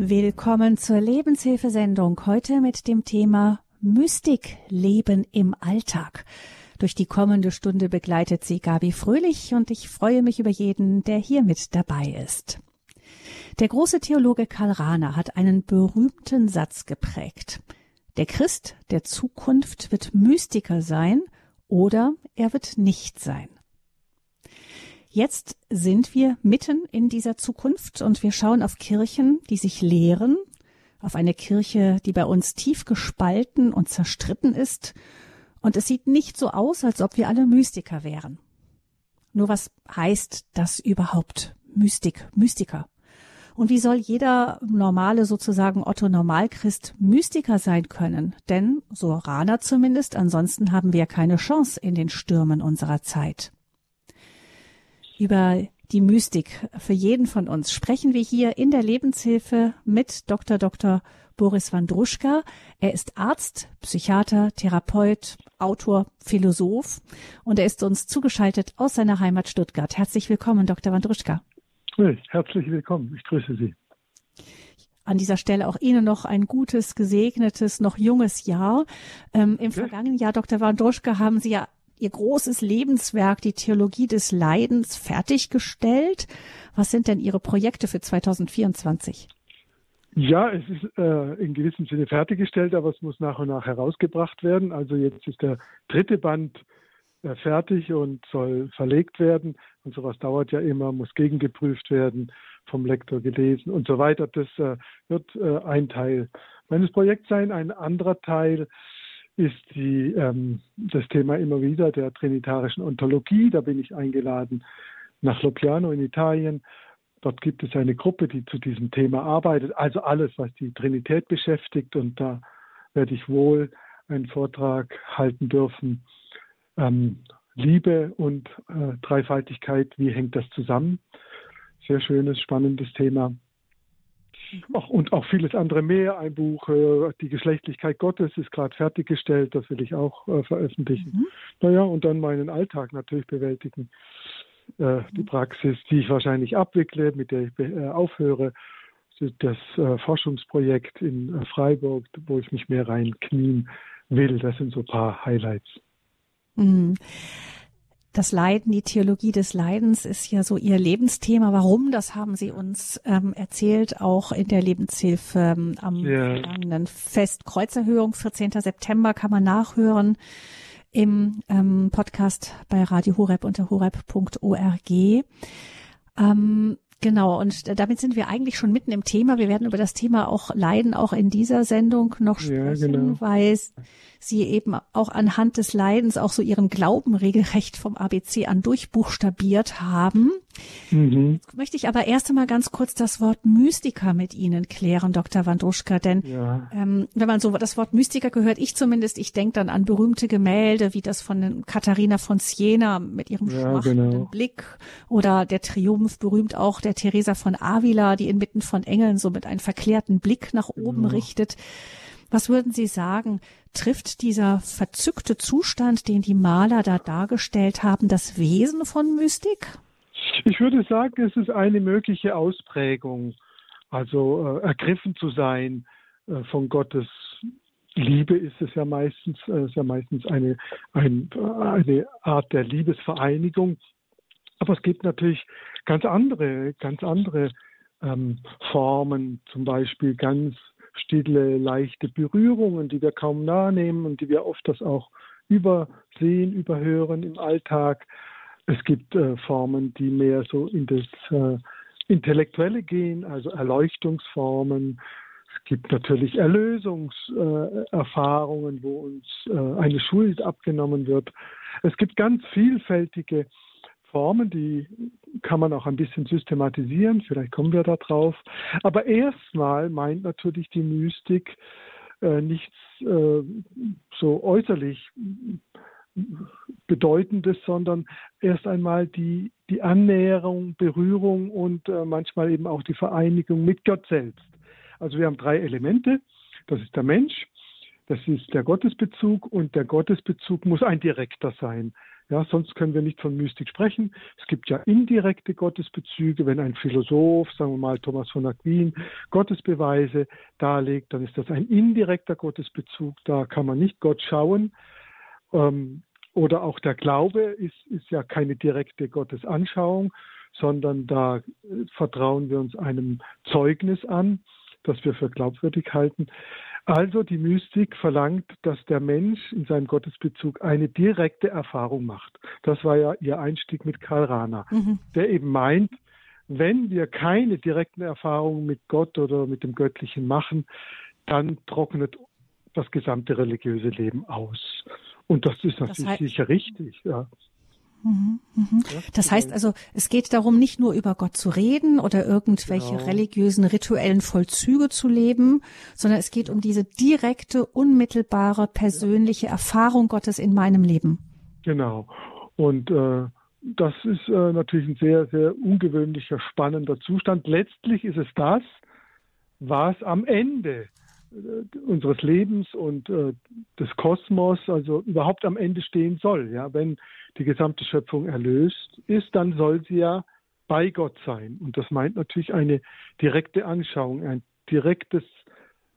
Willkommen zur Lebenshilfesendung. Heute mit dem Thema Mystik Leben im Alltag. Durch die kommende Stunde begleitet sie Gabi Fröhlich und ich freue mich über jeden, der hier mit dabei ist. Der große Theologe Karl Rahner hat einen berühmten Satz geprägt. Der Christ der Zukunft wird Mystiker sein oder er wird nicht sein. Jetzt sind wir mitten in dieser Zukunft und wir schauen auf Kirchen, die sich lehren, auf eine Kirche, die bei uns tief gespalten und zerstritten ist. Und es sieht nicht so aus, als ob wir alle Mystiker wären. Nur was heißt das überhaupt? Mystik, Mystiker. Und wie soll jeder normale, sozusagen Otto Normalchrist Mystiker sein können? Denn, so Rana zumindest, ansonsten haben wir keine Chance in den Stürmen unserer Zeit über die Mystik für jeden von uns sprechen wir hier in der Lebenshilfe mit Dr. Dr. Boris Wandruschka. Er ist Arzt, Psychiater, Therapeut, Autor, Philosoph und er ist uns zugeschaltet aus seiner Heimat Stuttgart. Herzlich willkommen, Dr. Wandruschka. Herzlich willkommen. Ich grüße Sie. An dieser Stelle auch Ihnen noch ein gutes, gesegnetes, noch junges Jahr. Ähm, Im ja. vergangenen Jahr, Dr. Wandruschka, haben Sie ja Ihr großes Lebenswerk, die Theologie des Leidens, fertiggestellt. Was sind denn Ihre Projekte für 2024? Ja, es ist äh, in gewissem Sinne fertiggestellt, aber es muss nach und nach herausgebracht werden. Also jetzt ist der dritte Band äh, fertig und soll verlegt werden. Und sowas dauert ja immer, muss gegengeprüft werden, vom Lektor gelesen und so weiter. Das äh, wird äh, ein Teil meines Projekts sein. Ein anderer Teil ist die, ähm, das Thema immer wieder der trinitarischen Ontologie. Da bin ich eingeladen nach Lopiano in Italien. Dort gibt es eine Gruppe, die zu diesem Thema arbeitet, also alles, was die Trinität beschäftigt. Und da werde ich wohl einen Vortrag halten dürfen. Ähm, Liebe und äh, Dreifaltigkeit, wie hängt das zusammen? Sehr schönes, spannendes Thema. Und auch vieles andere mehr. Ein Buch, äh, Die Geschlechtlichkeit Gottes, ist gerade fertiggestellt. Das will ich auch äh, veröffentlichen. Mhm. Naja, und dann meinen Alltag natürlich bewältigen. Äh, mhm. Die Praxis, die ich wahrscheinlich abwickle, mit der ich äh, aufhöre. Das äh, Forschungsprojekt in äh, Freiburg, wo ich mich mehr reinknien will. Das sind so ein paar Highlights. Mhm das Leiden, die Theologie des Leidens ist ja so Ihr Lebensthema. Warum? Das haben Sie uns ähm, erzählt, auch in der Lebenshilfe ähm, am ja. vergangenen Fest Kreuzerhöhung, 14. September kann man nachhören im ähm, Podcast bei Radio Horeb unter horeb.org. Ähm, Genau, und damit sind wir eigentlich schon mitten im Thema. Wir werden über das Thema auch Leiden auch in dieser Sendung noch sprechen, ja, genau. weil Sie eben auch anhand des Leidens auch so Ihren Glauben regelrecht vom ABC an durchbuchstabiert haben. Mhm. Jetzt möchte ich aber erst einmal ganz kurz das Wort Mystiker mit Ihnen klären, Dr. Wandruschka, denn ja. ähm, wenn man so das Wort Mystiker gehört, ich zumindest, ich denke dann an berühmte Gemälde, wie das von Katharina von Siena mit ihrem ja, schmachtenden genau. Blick oder der Triumph, berühmt auch der Theresa von Avila, die inmitten von Engeln so mit einem verklärten Blick nach oben genau. richtet. Was würden Sie sagen, trifft dieser verzückte Zustand, den die Maler da dargestellt haben, das Wesen von Mystik? Ich würde sagen, es ist eine mögliche Ausprägung, also äh, ergriffen zu sein äh, von Gottes Liebe ist es ja meistens, äh, ist ja meistens eine, ein, eine Art der Liebesvereinigung. Aber es gibt natürlich ganz andere, ganz andere ähm, Formen, zum Beispiel ganz stille, leichte Berührungen, die wir kaum nahenehmen und die wir oft das auch übersehen, überhören im Alltag. Es gibt äh, Formen, die mehr so in das äh, Intellektuelle gehen, also Erleuchtungsformen. Es gibt natürlich Erlösungserfahrungen, äh, wo uns äh, eine Schuld abgenommen wird. Es gibt ganz vielfältige Formen, die kann man auch ein bisschen systematisieren, vielleicht kommen wir da drauf. Aber erstmal meint natürlich die Mystik äh, nichts äh, so äußerlich Bedeutendes, sondern erst einmal die, die Annäherung, Berührung und äh, manchmal eben auch die Vereinigung mit Gott selbst. Also wir haben drei Elemente. Das ist der Mensch, das ist der Gottesbezug und der Gottesbezug muss ein direkter sein Ja, sonst können wir nicht von Mystik sprechen. Es gibt ja indirekte Gottesbezüge. Wenn ein Philosoph, sagen wir mal Thomas von Aquin, Gottesbeweise darlegt, dann ist das ein indirekter Gottesbezug. Da kann man nicht Gott schauen. Ähm, oder auch der Glaube ist, ist ja keine direkte Gottesanschauung, sondern da vertrauen wir uns einem Zeugnis an, das wir für glaubwürdig halten. Also die Mystik verlangt, dass der Mensch in seinem Gottesbezug eine direkte Erfahrung macht. Das war ja ihr Einstieg mit Karl Rahner, mhm. der eben meint, wenn wir keine direkten Erfahrungen mit Gott oder mit dem Göttlichen machen, dann trocknet das gesamte religiöse Leben aus. Und das ist natürlich das heißt, sicher richtig. Ja. Mhm, mhm. Das heißt also, es geht darum, nicht nur über Gott zu reden oder irgendwelche genau. religiösen, rituellen Vollzüge zu leben, sondern es geht um diese direkte, unmittelbare, persönliche Erfahrung Gottes in meinem Leben. Genau. Und äh, das ist äh, natürlich ein sehr, sehr ungewöhnlicher, spannender Zustand. Letztlich ist es das, was am Ende unseres Lebens und äh, des Kosmos, also überhaupt am Ende stehen soll. Ja, wenn die gesamte Schöpfung erlöst ist, dann soll sie ja bei Gott sein. Und das meint natürlich eine direkte Anschauung, ein direktes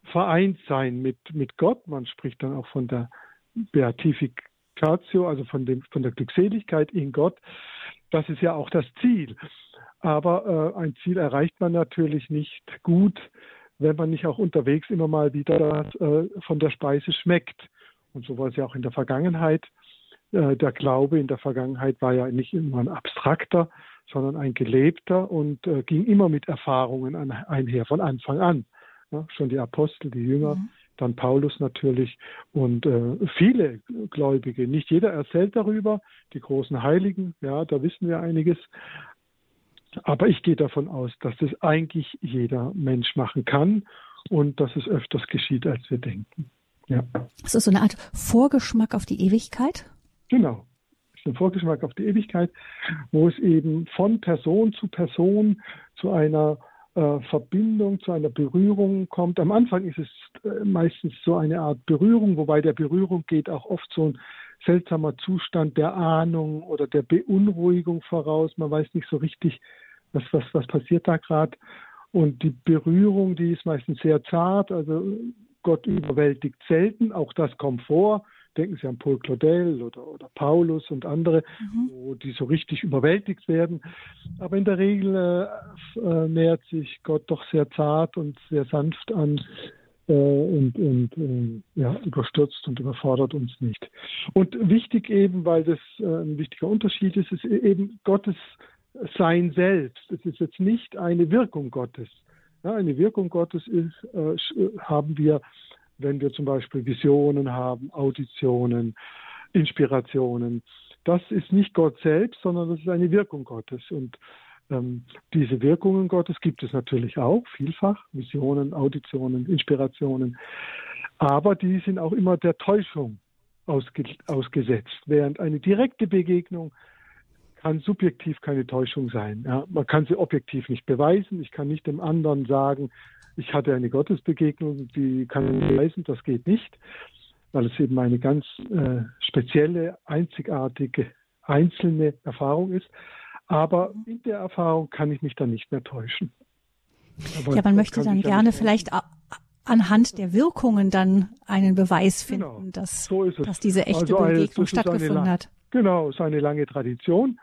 Vereintsein mit, mit Gott. Man spricht dann auch von der Beatificatio, also von, dem, von der Glückseligkeit in Gott. Das ist ja auch das Ziel. Aber äh, ein Ziel erreicht man natürlich nicht gut, wenn man nicht auch unterwegs immer mal wieder äh, von der Speise schmeckt. Und so war es ja auch in der Vergangenheit. Äh, der Glaube in der Vergangenheit war ja nicht immer ein abstrakter, sondern ein gelebter und äh, ging immer mit Erfahrungen an, einher von Anfang an. Ja, schon die Apostel, die Jünger, mhm. dann Paulus natürlich und äh, viele Gläubige. Nicht jeder erzählt darüber, die großen Heiligen, ja, da wissen wir einiges, aber ich gehe davon aus, dass das eigentlich jeder Mensch machen kann und dass es öfters geschieht, als wir denken. Ja. Das ist so eine Art Vorgeschmack auf die Ewigkeit? Genau. Das ist ein Vorgeschmack auf die Ewigkeit, wo es eben von Person zu Person zu einer äh, Verbindung, zu einer Berührung kommt. Am Anfang ist es äh, meistens so eine Art Berührung, wobei der Berührung geht auch oft so ein seltsamer Zustand der Ahnung oder der Beunruhigung voraus. Man weiß nicht so richtig, was, was, was passiert da gerade. Und die Berührung, die ist meistens sehr zart. Also Gott überwältigt selten. Auch das kommt vor. Denken Sie an Paul Claudel oder, oder Paulus und andere, mhm. wo die so richtig überwältigt werden. Aber in der Regel äh, äh, nähert sich Gott doch sehr zart und sehr sanft an und, und äh, ja, überstürzt und überfordert uns nicht. Und wichtig eben, weil das äh, ein wichtiger Unterschied ist, ist eben Gottes Sein selbst. Es ist jetzt nicht eine Wirkung Gottes. Ja, eine Wirkung Gottes ist, äh, haben wir wenn wir zum Beispiel Visionen haben, Auditionen, Inspirationen. Das ist nicht Gott selbst, sondern das ist eine Wirkung Gottes. Und ähm, diese Wirkungen Gottes gibt es natürlich auch, vielfach, Visionen, Auditionen, Inspirationen. Aber die sind auch immer der Täuschung ausge ausgesetzt, während eine direkte Begegnung kann subjektiv keine Täuschung sein. Ja, man kann sie objektiv nicht beweisen. Ich kann nicht dem anderen sagen, ich hatte eine Gottesbegegnung, die kann ich beweisen, das geht nicht, weil es eben eine ganz äh, spezielle, einzigartige, einzelne Erfahrung ist. Aber in der Erfahrung kann ich mich dann nicht mehr täuschen. Aber ja, man möchte dann gerne vielleicht anhand der Wirkungen dann einen Beweis finden, genau, dass, so dass diese echte also Begegnung stattgefunden eine, hat. Genau, es ist eine lange Tradition.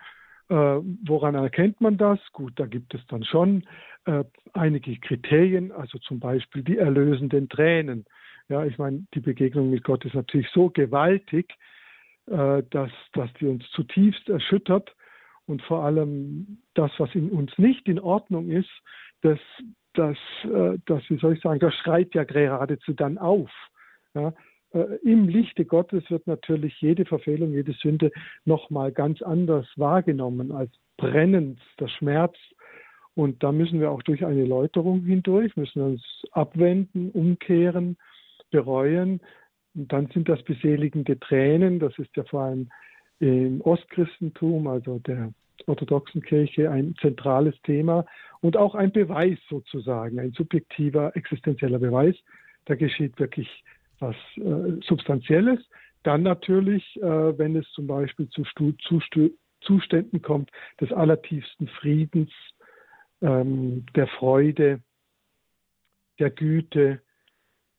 Äh, woran erkennt man das? Gut, da gibt es dann schon äh, einige Kriterien, also zum Beispiel die erlösenden Tränen. Ja, ich meine, die Begegnung mit Gott ist natürlich so gewaltig, äh, dass, dass die uns zutiefst erschüttert und vor allem das, was in uns nicht in Ordnung ist, das, das, äh, das wie soll ich sagen, das schreit ja geradezu dann auf. Ja, äh, Im Lichte Gottes wird natürlich jede Verfehlung, jede Sünde nochmal ganz anders wahrgenommen als brennendster Schmerz. Und da müssen wir auch durch eine Läuterung hindurch, müssen uns abwenden, umkehren, bereuen. Und dann sind das beseligende Tränen, das ist ja vor allem im Ostchristentum, also der orthodoxen Kirche, ein zentrales Thema und auch ein Beweis sozusagen, ein subjektiver, existenzieller Beweis. Da geschieht wirklich was äh, Substanzielles. Dann natürlich, äh, wenn es zum Beispiel zu Zuständen kommt des allertiefsten Friedens, ähm, der Freude, der Güte,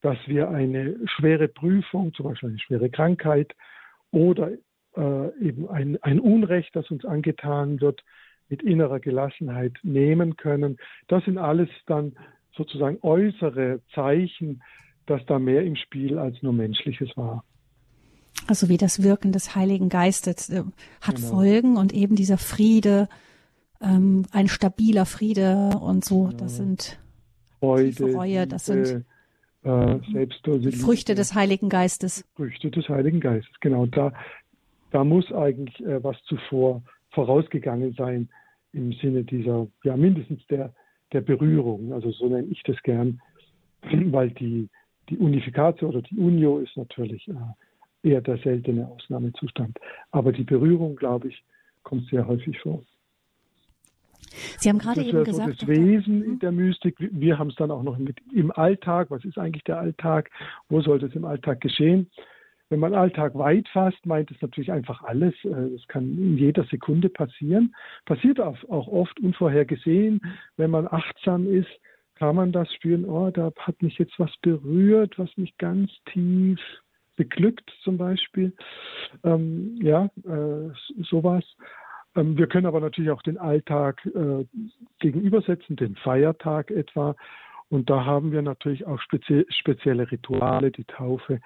dass wir eine schwere Prüfung, zum Beispiel eine schwere Krankheit oder äh, eben ein, ein Unrecht, das uns angetan wird, mit innerer Gelassenheit nehmen können. Das sind alles dann sozusagen äußere Zeichen, dass da mehr im Spiel als nur menschliches war. Also wie das Wirken des Heiligen Geistes äh, hat genau. Folgen und eben dieser Friede, ähm, ein stabiler Friede und so, genau. das sind Freude, Reue, das sind äh, Früchte des Heiligen Geistes. Früchte des Heiligen Geistes, genau. Da, da muss eigentlich äh, was zuvor vorausgegangen sein im Sinne dieser, ja, mindestens der, der Berührung. Also so nenne ich das gern, weil die, die Unifikation oder die Unio ist natürlich äh, eher der seltene Ausnahmezustand. Aber die Berührung, glaube ich, kommt sehr häufig vor. Sie haben gerade eben gesagt, so das Wesen in der Mystik. Wir haben es dann auch noch mit im Alltag. Was ist eigentlich der Alltag? Wo sollte es im Alltag geschehen? Wenn man Alltag weit fasst, meint es natürlich einfach alles. Äh, es kann in jeder Sekunde passieren. Passiert auch oft unvorhergesehen. Wenn man achtsam ist, kann man das spüren. Oh, da hat mich jetzt was berührt, was mich ganz tief beglückt, zum Beispiel. Ähm, ja, äh, sowas. Ähm, wir können aber natürlich auch den Alltag äh, gegenübersetzen, den Feiertag etwa. Und da haben wir natürlich auch spezie spezielle Rituale, die Taufe,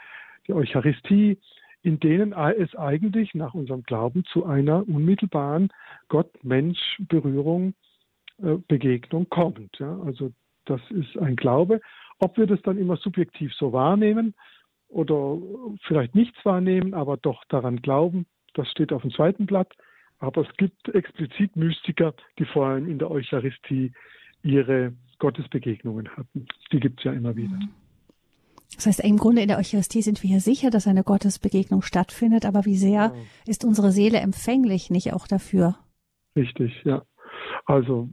die Eucharistie, in denen es eigentlich nach unserem Glauben zu einer unmittelbaren Gott-Mensch-Berührung, äh, Begegnung kommt. Also das ist ein Glaube. Ob wir das dann immer subjektiv so wahrnehmen oder vielleicht nichts wahrnehmen, aber doch daran glauben, das steht auf dem zweiten Blatt. Aber es gibt explizit Mystiker, die vor allem in der Eucharistie ihre Gottesbegegnungen hatten. Die gibt es ja immer wieder. Mhm. Das heißt, im Grunde in der Eucharistie sind wir ja sicher, dass eine Gottesbegegnung stattfindet, aber wie sehr ist unsere Seele empfänglich nicht auch dafür? Richtig, ja. Also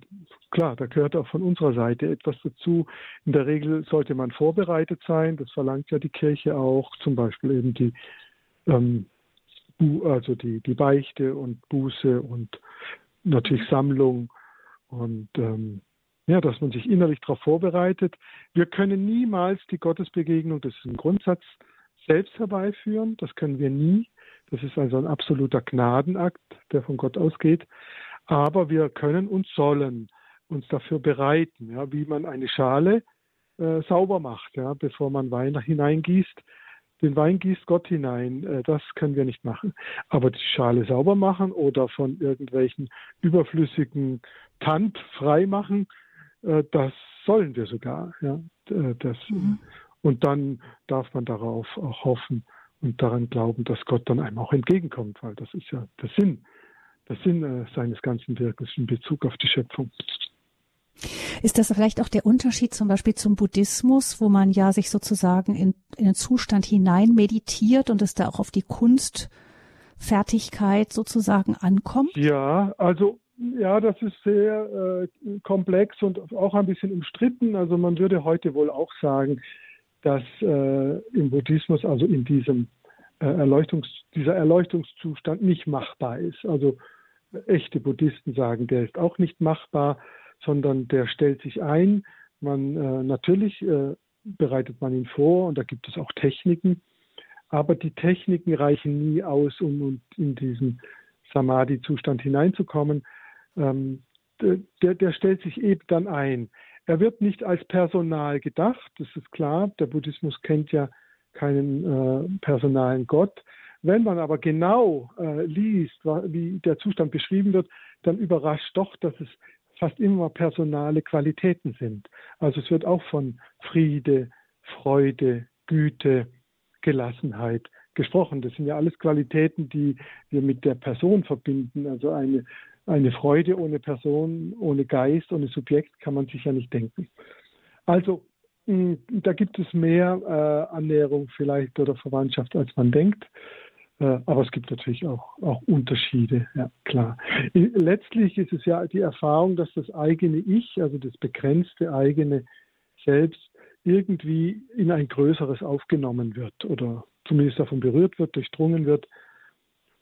klar, da gehört auch von unserer Seite etwas dazu. In der Regel sollte man vorbereitet sein. Das verlangt ja die Kirche auch. Zum Beispiel eben die, ähm, also die, die Beichte und Buße und natürlich Sammlung und ähm, ja, dass man sich innerlich darauf vorbereitet. Wir können niemals die Gottesbegegnung, das ist ein Grundsatz, selbst herbeiführen. Das können wir nie. Das ist also ein absoluter Gnadenakt, der von Gott ausgeht. Aber wir können und sollen uns dafür bereiten, ja, wie man eine Schale äh, sauber macht, ja, bevor man Wein hineingießt. Den Wein gießt Gott hinein. Äh, das können wir nicht machen. Aber die Schale sauber machen oder von irgendwelchen überflüssigen Tand frei machen, das sollen wir sogar. Ja, das, mhm. Und dann darf man darauf auch hoffen und daran glauben, dass Gott dann einem auch entgegenkommt, weil das ist ja der Sinn, der Sinn äh, seines ganzen Wirkens in Bezug auf die Schöpfung. Ist das vielleicht auch der Unterschied zum Beispiel zum Buddhismus, wo man ja sich sozusagen in, in den Zustand hinein meditiert und es da auch auf die Kunstfertigkeit sozusagen ankommt? Ja, also ja, das ist sehr äh, komplex und auch ein bisschen umstritten. Also man würde heute wohl auch sagen, dass äh, im Buddhismus, also in diesem äh, Erleuchtungs, dieser Erleuchtungszustand nicht machbar ist. Also echte Buddhisten sagen, der ist auch nicht machbar, sondern der stellt sich ein. Man äh, natürlich äh, bereitet man ihn vor und da gibt es auch Techniken, aber die Techniken reichen nie aus, um in diesen Samadhi-Zustand hineinzukommen ähm, der, der stellt sich eben dann ein. Er wird nicht als Personal gedacht, das ist klar. Der Buddhismus kennt ja keinen äh, personalen Gott. Wenn man aber genau äh, liest, wie der Zustand beschrieben wird, dann überrascht doch, dass es fast immer personale Qualitäten sind. Also es wird auch von Friede, Freude, Güte, Gelassenheit gesprochen. Das sind ja alles Qualitäten, die wir mit der Person verbinden. Also eine eine Freude ohne Person, ohne Geist, ohne Subjekt kann man sich ja nicht denken. Also da gibt es mehr äh, Annäherung vielleicht oder Verwandtschaft, als man denkt. Äh, aber es gibt natürlich auch, auch Unterschiede, ja klar. Letztlich ist es ja die Erfahrung, dass das eigene Ich, also das begrenzte eigene Selbst, irgendwie in ein größeres aufgenommen wird oder zumindest davon berührt wird, durchdrungen wird.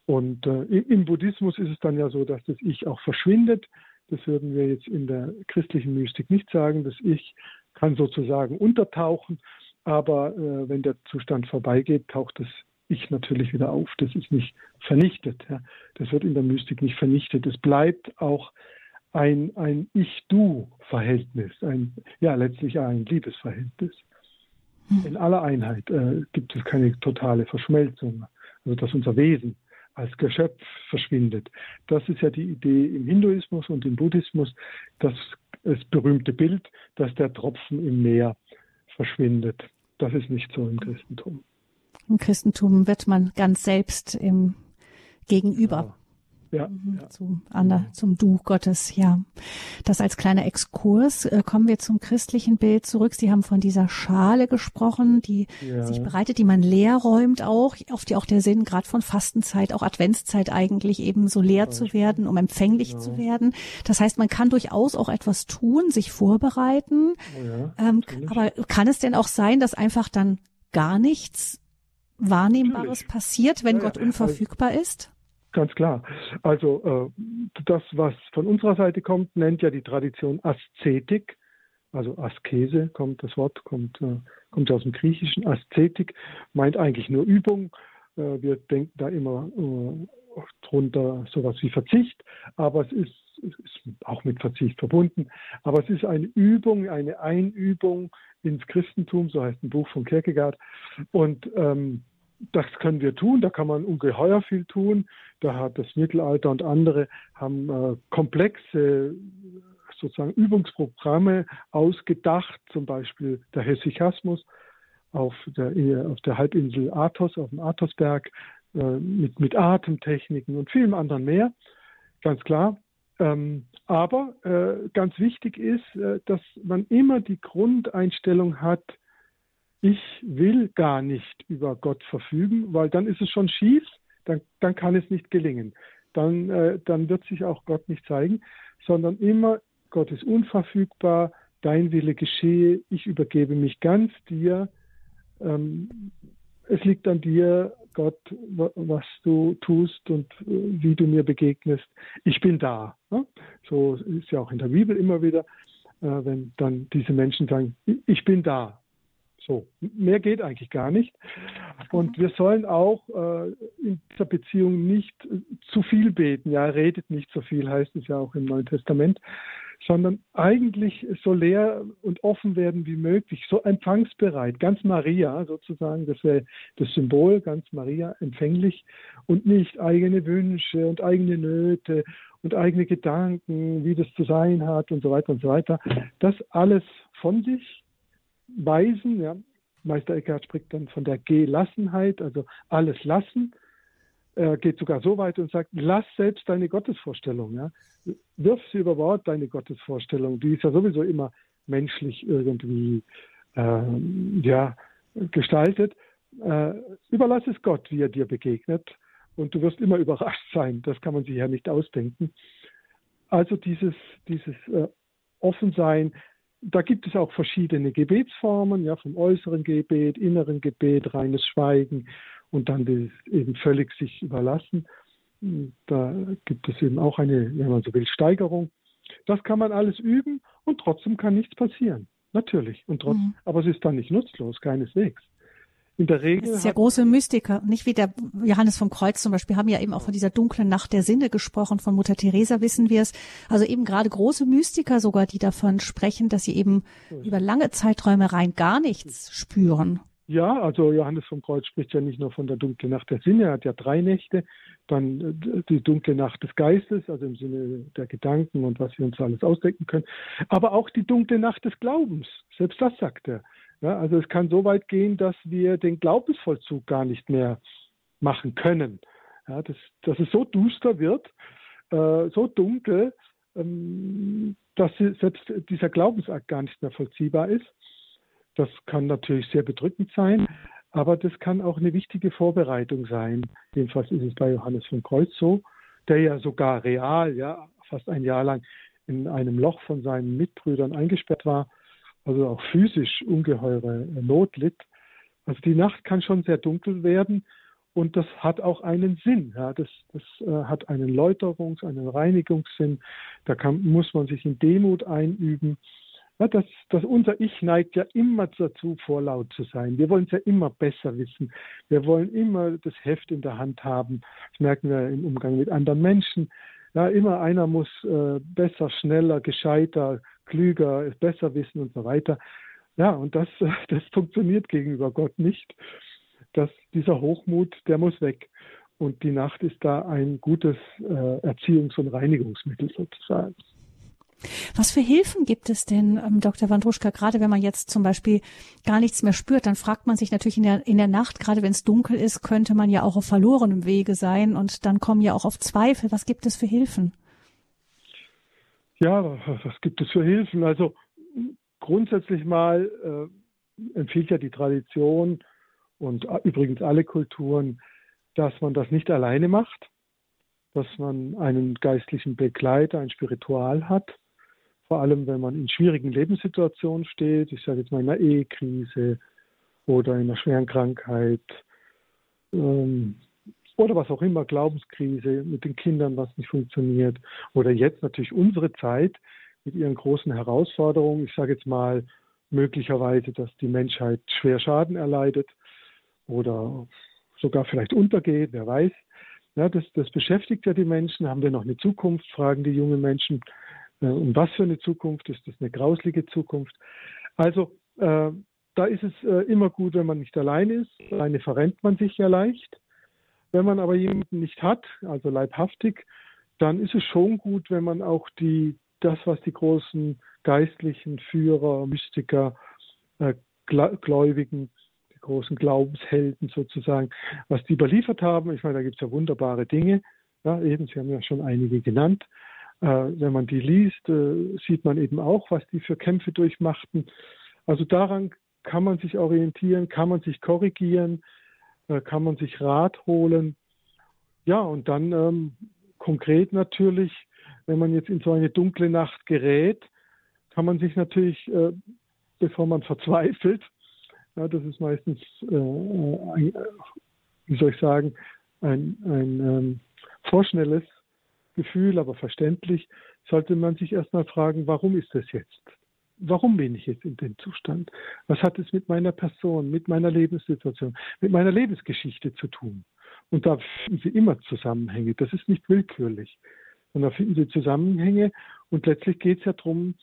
Und äh, im Buddhismus ist es dann ja so, dass das Ich auch verschwindet. Das würden wir jetzt in der christlichen Mystik nicht sagen. Das Ich kann sozusagen untertauchen, aber äh, wenn der Zustand vorbeigeht, taucht das Ich natürlich wieder auf. Das ist nicht vernichtet. Ja. Das wird in der Mystik nicht vernichtet. Es bleibt auch ein, ein Ich-Du-Verhältnis, ein, ja, letztlich ein Liebesverhältnis. Hm. In aller Einheit äh, gibt es keine totale Verschmelzung, also dass unser Wesen als Geschöpf verschwindet. Das ist ja die Idee im Hinduismus und im Buddhismus, das, das berühmte Bild, dass der Tropfen im Meer verschwindet. Das ist nicht so im Christentum. Im Christentum wird man ganz selbst im Gegenüber. Ja. Ja, mhm, ja. Zum, Anna, zum Du Gottes, ja. Das als kleiner Exkurs. Äh, kommen wir zum christlichen Bild zurück. Sie haben von dieser Schale gesprochen, die ja. sich bereitet, die man leer räumt auch, auf die auch der Sinn gerade von Fastenzeit, auch Adventszeit eigentlich eben so leer zu werden, um empfänglich ja. zu werden. Das heißt, man kann durchaus auch etwas tun, sich vorbereiten. Oh ähm, aber kann es denn auch sein, dass einfach dann gar nichts Wahrnehmbares Natürlich. passiert, wenn Gott unverfügbar ist? Ganz klar. Also äh, das, was von unserer Seite kommt, nennt ja die Tradition Aszetik. Also Askese kommt das Wort, kommt, äh, kommt aus dem Griechischen. Aszetik meint eigentlich nur Übung. Äh, wir denken da immer äh, drunter sowas wie Verzicht, aber es ist, ist auch mit Verzicht verbunden. Aber es ist eine Übung, eine Einübung ins Christentum, so heißt ein Buch von Kierkegaard. Und ähm, das können wir tun, da kann man ungeheuer viel tun. Da hat das Mittelalter und andere haben äh, komplexe sozusagen Übungsprogramme ausgedacht, zum Beispiel der Hesychasmus auf der, auf der Halbinsel Athos, auf dem Athosberg, äh, mit, mit Atemtechniken und vielem anderen mehr, ganz klar. Ähm, aber äh, ganz wichtig ist, äh, dass man immer die Grundeinstellung hat, ich will gar nicht über Gott verfügen, weil dann ist es schon schief, dann, dann kann es nicht gelingen. Dann, äh, dann wird sich auch Gott nicht zeigen, sondern immer, Gott ist unverfügbar, dein Wille geschehe, ich übergebe mich ganz dir. Ähm, es liegt an dir, Gott, was du tust und äh, wie du mir begegnest. Ich bin da. Ne? So ist ja auch in der Bibel immer wieder, äh, wenn dann diese Menschen sagen, ich bin da. So, mehr geht eigentlich gar nicht. Und wir sollen auch äh, in dieser Beziehung nicht äh, zu viel beten. Ja, redet nicht so viel, heißt es ja auch im Neuen Testament, sondern eigentlich so leer und offen werden wie möglich, so empfangsbereit, ganz Maria sozusagen, das wäre das Symbol, ganz Maria empfänglich und nicht eigene Wünsche und eigene Nöte und eigene Gedanken, wie das zu sein hat und so weiter und so weiter. Das alles von sich weisen. Ja. Meister Eckhart spricht dann von der Gelassenheit, also alles lassen. Er geht sogar so weit und sagt, lass selbst deine Gottesvorstellung. Ja. Wirf sie über Bord, deine Gottesvorstellung. Die ist ja sowieso immer menschlich irgendwie äh, ja, gestaltet. Äh, überlass es Gott, wie er dir begegnet. Und du wirst immer überrascht sein. Das kann man sich ja nicht ausdenken. Also dieses, dieses äh, Offensein, da gibt es auch verschiedene Gebetsformen, ja, vom äußeren Gebet, inneren Gebet, reines Schweigen und dann das eben völlig sich überlassen. Da gibt es eben auch eine, wenn man so will, Steigerung. Das kann man alles üben und trotzdem kann nichts passieren. Natürlich. Und trotz, mhm. Aber es ist dann nicht nutzlos, keineswegs in der Regel. Das ist ja große Mystiker, nicht wie der Johannes vom Kreuz zum Beispiel, haben ja eben auch von dieser dunklen Nacht der Sinne gesprochen, von Mutter Teresa wissen wir es. Also eben gerade große Mystiker sogar, die davon sprechen, dass sie eben über lange Zeiträume rein gar nichts spüren. Ja, also Johannes vom Kreuz spricht ja nicht nur von der dunklen Nacht der Sinne, er hat ja drei Nächte, dann äh, die dunkle Nacht des Geistes, also im Sinne der Gedanken und was wir uns alles ausdenken können, aber auch die dunkle Nacht des Glaubens, selbst das sagt er. Ja, also es kann so weit gehen, dass wir den Glaubensvollzug gar nicht mehr machen können. Ja, dass, dass es so duster wird, äh, so dunkel, ähm, dass selbst dieser Glaubensakt gar nicht mehr vollziehbar ist. Das kann natürlich sehr bedrückend sein, aber das kann auch eine wichtige Vorbereitung sein. Jedenfalls ist es bei Johannes von Kreuz so, der ja sogar real, ja, fast ein Jahr lang in einem Loch von seinen Mitbrüdern eingesperrt war also auch physisch ungeheure Not litt. Also die Nacht kann schon sehr dunkel werden und das hat auch einen Sinn. Ja, das das äh, hat einen Läuterungs-, einen Reinigungssinn. Da kann, muss man sich in Demut einüben. Ja, das, das unser Ich neigt ja immer dazu, vorlaut zu sein. Wir wollen es ja immer besser wissen. Wir wollen immer das Heft in der Hand haben. Das merken wir im Umgang mit anderen Menschen. Ja, immer einer muss äh, besser, schneller, gescheiter, klüger, besser wissen und so weiter. Ja, und das, das funktioniert gegenüber Gott nicht. Das, dieser Hochmut, der muss weg. Und die Nacht ist da ein gutes äh, Erziehungs- und Reinigungsmittel sozusagen. Was für Hilfen gibt es denn, ähm, Dr. Wandruschka, gerade wenn man jetzt zum Beispiel gar nichts mehr spürt, dann fragt man sich natürlich in der, in der Nacht, gerade wenn es dunkel ist, könnte man ja auch auf verlorenem Wege sein und dann kommen ja auch auf Zweifel. Was gibt es für Hilfen? Ja, was gibt es für Hilfen? Also grundsätzlich mal äh, empfiehlt ja die Tradition und übrigens alle Kulturen, dass man das nicht alleine macht, dass man einen geistlichen Begleiter, ein Spiritual hat, vor allem wenn man in schwierigen Lebenssituationen steht, ich sage jetzt mal in einer Ehekrise oder in einer schweren Krankheit ähm, oder was auch immer, Glaubenskrise mit den Kindern, was nicht funktioniert oder jetzt natürlich unsere Zeit mit ihren großen Herausforderungen. Ich sage jetzt mal möglicherweise, dass die Menschheit schwer Schaden erleidet oder sogar vielleicht untergeht, wer weiß. Ja, das, das beschäftigt ja die Menschen. Haben wir noch eine Zukunft? Fragen die jungen Menschen. Äh, und was für eine Zukunft? Ist das eine grauslige Zukunft? Also äh, da ist es äh, immer gut, wenn man nicht allein ist. Alleine verrennt man sich ja leicht. Wenn man aber jemanden nicht hat, also leibhaftig, dann ist es schon gut, wenn man auch die, das, was die großen geistlichen Führer, Mystiker, äh, Gläubigen die großen Glaubenshelden sozusagen, was die überliefert haben. Ich meine, da gibt es ja wunderbare Dinge. Ja, eben, Sie haben ja schon einige genannt. Äh, wenn man die liest, äh, sieht man eben auch, was die für Kämpfe durchmachten. Also daran kann man sich orientieren, kann man sich korrigieren, kann man sich Rat holen. Ja, und dann ähm, konkret natürlich, wenn man jetzt in so eine dunkle Nacht gerät, kann man sich natürlich, äh, bevor man verzweifelt, ja, das ist meistens, äh, ein, wie soll ich sagen, ein, ein ähm, vorschnelles Gefühl, aber verständlich, sollte man sich erstmal fragen, warum ist das jetzt? Warum bin ich jetzt in dem Zustand? Was hat es mit meiner Person, mit meiner Lebenssituation, mit meiner Lebensgeschichte zu tun? Und da finden Sie immer Zusammenhänge. Das ist nicht willkürlich, sondern da finden Sie Zusammenhänge. Und letztlich geht es ja darum,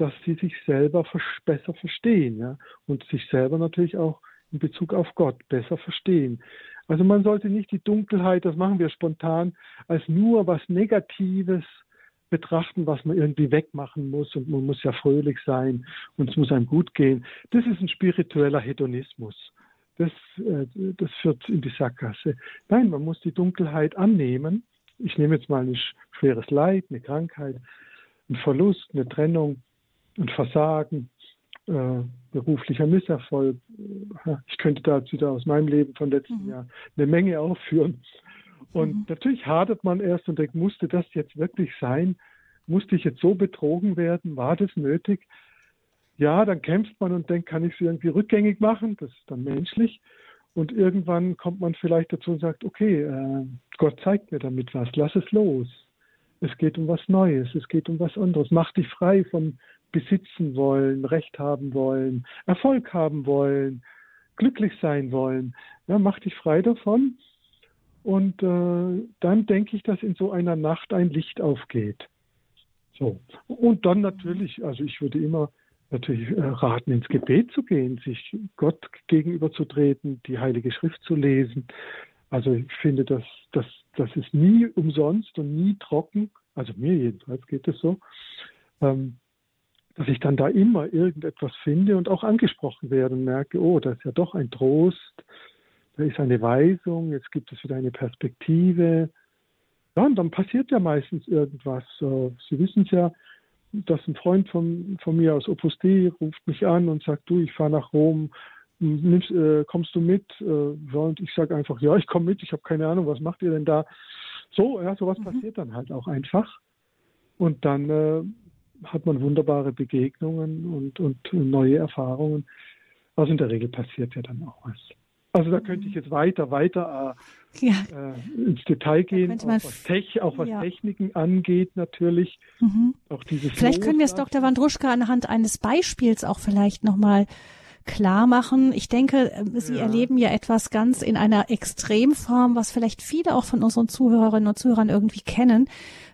dass sie sich selber besser verstehen ja? und sich selber natürlich auch in Bezug auf Gott besser verstehen. Also man sollte nicht die Dunkelheit, das machen wir spontan, als nur was Negatives betrachten, was man irgendwie wegmachen muss und man muss ja fröhlich sein und es muss einem gut gehen. Das ist ein spiritueller Hedonismus. Das, äh, das führt in die Sackgasse. Nein, man muss die Dunkelheit annehmen. Ich nehme jetzt mal ein schweres Leid, eine Krankheit, einen Verlust, eine Trennung und Versagen, äh, beruflicher Misserfolg. Ich könnte da aus meinem Leben von letztem mhm. Jahr eine Menge aufführen. Und mhm. natürlich hadert man erst und denkt, musste das jetzt wirklich sein? Musste ich jetzt so betrogen werden? War das nötig? Ja, dann kämpft man und denkt, kann ich es irgendwie rückgängig machen? Das ist dann menschlich. Und irgendwann kommt man vielleicht dazu und sagt, okay, äh, Gott zeigt mir damit was, lass es los. Es geht um was Neues, es geht um was anderes. Mach dich frei von besitzen wollen, Recht haben wollen, Erfolg haben wollen, glücklich sein wollen. Ja, mach dich frei davon. Und äh, dann denke ich, dass in so einer Nacht ein Licht aufgeht. So. Und dann natürlich, also ich würde immer natürlich äh, raten, ins Gebet zu gehen, sich Gott gegenüberzutreten, die Heilige Schrift zu lesen. Also ich finde, dass, dass, das ist nie umsonst und nie trocken. Also mir jedenfalls geht es so. Ähm, dass ich dann da immer irgendetwas finde und auch angesprochen werde und merke, oh, das ist ja doch ein Trost, da ist eine Weisung, jetzt gibt es wieder eine Perspektive. Ja, und dann passiert ja meistens irgendwas. Sie wissen es ja, dass ein Freund von, von mir aus Opus Dei ruft mich an und sagt, du, ich fahre nach Rom, nimmst, äh, kommst du mit? Äh, und ich sage einfach, ja, ich komme mit, ich habe keine Ahnung, was macht ihr denn da? So, ja, sowas mhm. passiert dann halt auch einfach. Und dann äh, hat man wunderbare Begegnungen und, und neue Erfahrungen. Also in der Regel passiert ja dann auch was. Also da könnte ich jetzt weiter, weiter äh, ja. äh, ins Detail gehen, auch was, Tech, auch was ja. Techniken angeht natürlich. Mhm. Auch dieses vielleicht können wir es Dr. Wandruschka anhand eines Beispiels auch vielleicht nochmal klar machen. Ich denke, äh, Sie ja. erleben ja etwas ganz in einer Extremform, was vielleicht viele auch von unseren Zuhörerinnen und Zuhörern irgendwie kennen.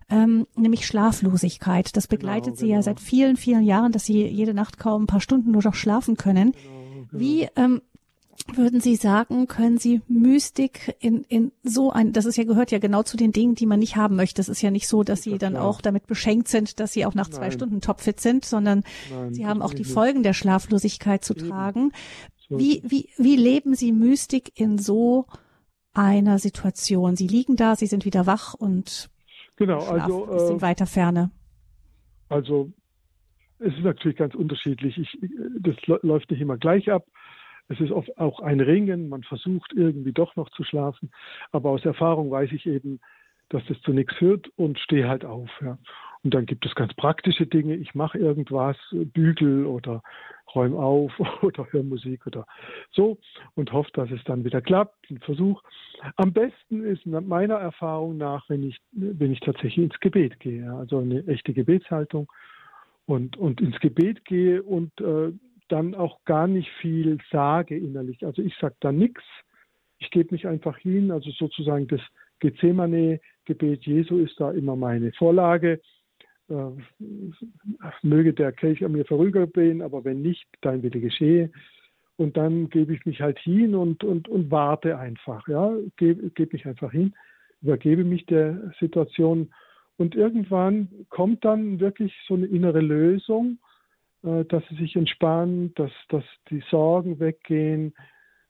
Ähm, nämlich Schlaflosigkeit. Das begleitet genau, Sie genau. ja seit vielen, vielen Jahren, dass Sie jede Nacht kaum ein paar Stunden nur noch schlafen können. Genau, genau. Wie ähm, würden Sie sagen, können Sie Mystik in, in so ein, das ist ja gehört ja genau zu den Dingen, die man nicht haben möchte. Es ist ja nicht so, dass Sie dann auch damit beschenkt sind, dass Sie auch nach Nein. zwei Stunden topfit sind, sondern Nein, Sie haben auch die Folgen der Schlaflosigkeit zu Eben. tragen. So. Wie, wie, wie leben Sie Mystik in so einer Situation? Sie liegen da, Sie sind wieder wach und genau, also, ein bisschen äh, weiter Ferne. Also es ist natürlich ganz unterschiedlich. Ich, das läuft nicht immer gleich ab. Es ist oft auch ein Ringen, man versucht irgendwie doch noch zu schlafen, aber aus Erfahrung weiß ich eben, dass das zu nichts führt und stehe halt auf. Ja. Und dann gibt es ganz praktische Dinge. Ich mache irgendwas, bügel oder räume auf oder höre Musik oder so und hoffe, dass es dann wieder klappt. Ein Versuch. Am besten ist meiner Erfahrung nach, wenn ich, wenn ich tatsächlich ins Gebet gehe, also eine echte Gebetshaltung und, und ins Gebet gehe und äh, dann auch gar nicht viel sage innerlich. Also ich sage da nichts. Ich gebe mich einfach hin. Also sozusagen das Gethsemane-Gebet Jesu ist da immer meine Vorlage. Äh, möge der Kelch an mir vorübergehen, aber wenn nicht, dein Wille geschehe. Und dann gebe ich mich halt hin und, und, und warte einfach. Ja, gebe, gebe mich einfach hin, übergebe mich der Situation. Und irgendwann kommt dann wirklich so eine innere Lösung dass sie sich entspannen, dass, dass die Sorgen weggehen,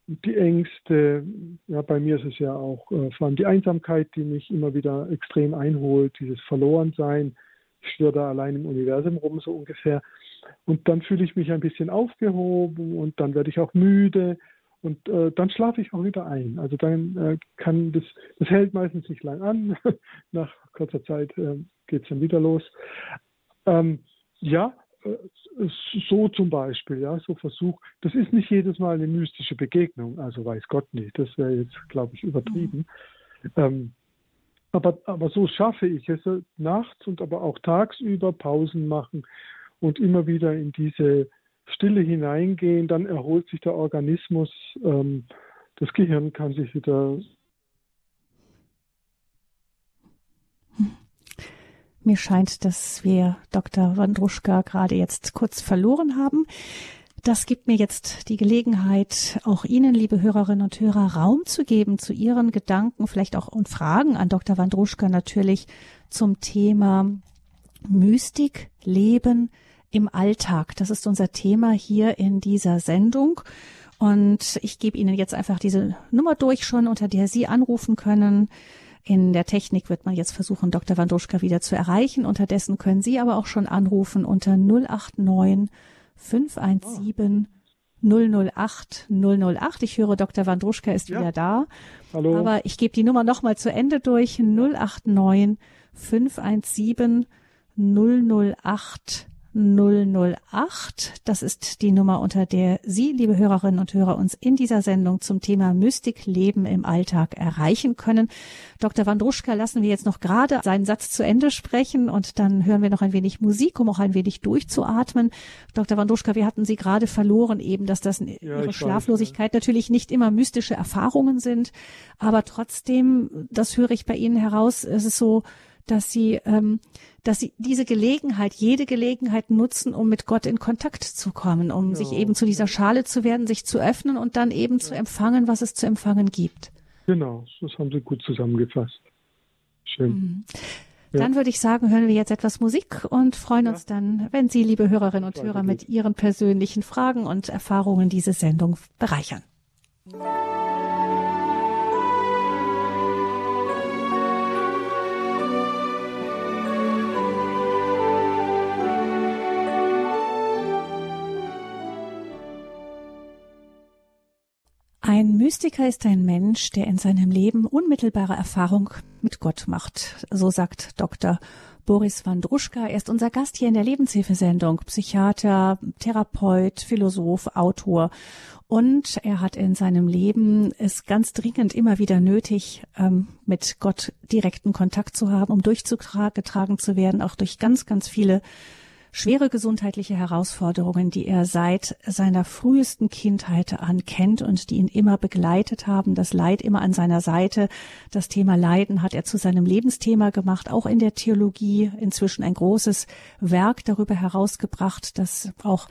die Ängste. Ja, bei mir ist es ja auch äh, vor allem die Einsamkeit, die mich immer wieder extrem einholt, dieses Verlorensein. Ich schwirre da allein im Universum rum, so ungefähr. Und dann fühle ich mich ein bisschen aufgehoben und dann werde ich auch müde und äh, dann schlafe ich auch wieder ein. Also dann äh, kann das, das hält meistens nicht lang an. Nach kurzer Zeit äh, geht es dann wieder los. Ähm, ja, so zum Beispiel, ja, so Versuch. Das ist nicht jedes Mal eine mystische Begegnung, also weiß Gott nicht. Das wäre jetzt, glaube ich, übertrieben. Mhm. Ähm, aber, aber so schaffe ich es nachts und aber auch tagsüber Pausen machen und immer wieder in diese Stille hineingehen. Dann erholt sich der Organismus. Ähm, das Gehirn kann sich wieder Mir scheint, dass wir Dr. Wandruschka gerade jetzt kurz verloren haben. Das gibt mir jetzt die Gelegenheit, auch Ihnen, liebe Hörerinnen und Hörer, Raum zu geben zu Ihren Gedanken, vielleicht auch und Fragen an Dr. Wandruschka natürlich zum Thema Mystik, Leben im Alltag. Das ist unser Thema hier in dieser Sendung. Und ich gebe Ihnen jetzt einfach diese Nummer durch schon, unter der Sie anrufen können. In der Technik wird man jetzt versuchen, Dr. Wandruschka wieder zu erreichen. Unterdessen können Sie aber auch schon anrufen unter 089 517 008 008. Ich höre, Dr. Wandruschka ist ja. wieder da. Hallo. Aber ich gebe die Nummer nochmal zu Ende durch. 089 517 008 008. Das ist die Nummer, unter der Sie, liebe Hörerinnen und Hörer, uns in dieser Sendung zum Thema Mystik Leben im Alltag erreichen können. Dr. Wandruschka lassen wir jetzt noch gerade seinen Satz zu Ende sprechen und dann hören wir noch ein wenig Musik, um auch ein wenig durchzuatmen. Dr. Wandruschka, wir hatten Sie gerade verloren eben, dass das ja, Ihre Schlaflosigkeit weiß, ja. natürlich nicht immer mystische Erfahrungen sind, aber trotzdem, das höre ich bei Ihnen heraus, es ist so, dass sie, ähm, dass sie diese Gelegenheit, jede Gelegenheit nutzen, um mit Gott in Kontakt zu kommen, um ja. sich eben zu dieser Schale zu werden, sich zu öffnen und dann eben ja. zu empfangen, was es zu empfangen gibt. Genau, das haben Sie gut zusammengefasst. Schön. Mhm. Dann würde ich sagen, hören wir jetzt etwas Musik und freuen uns dann, wenn Sie, liebe Hörerinnen und Hörer, mit Ihren persönlichen Fragen und Erfahrungen diese Sendung bereichern. Ein Mystiker ist ein Mensch, der in seinem Leben unmittelbare Erfahrung mit Gott macht. So sagt Dr. Boris Wandruschka. Er ist unser Gast hier in der Lebenshilfesendung. Psychiater, Therapeut, Philosoph, Autor. Und er hat in seinem Leben es ganz dringend immer wieder nötig, ähm, mit Gott direkten Kontakt zu haben, um durchgetragen zu werden, auch durch ganz, ganz viele schwere gesundheitliche Herausforderungen, die er seit seiner frühesten Kindheit an kennt und die ihn immer begleitet haben. Das Leid immer an seiner Seite. Das Thema Leiden hat er zu seinem Lebensthema gemacht, auch in der Theologie. Inzwischen ein großes Werk darüber herausgebracht, das auch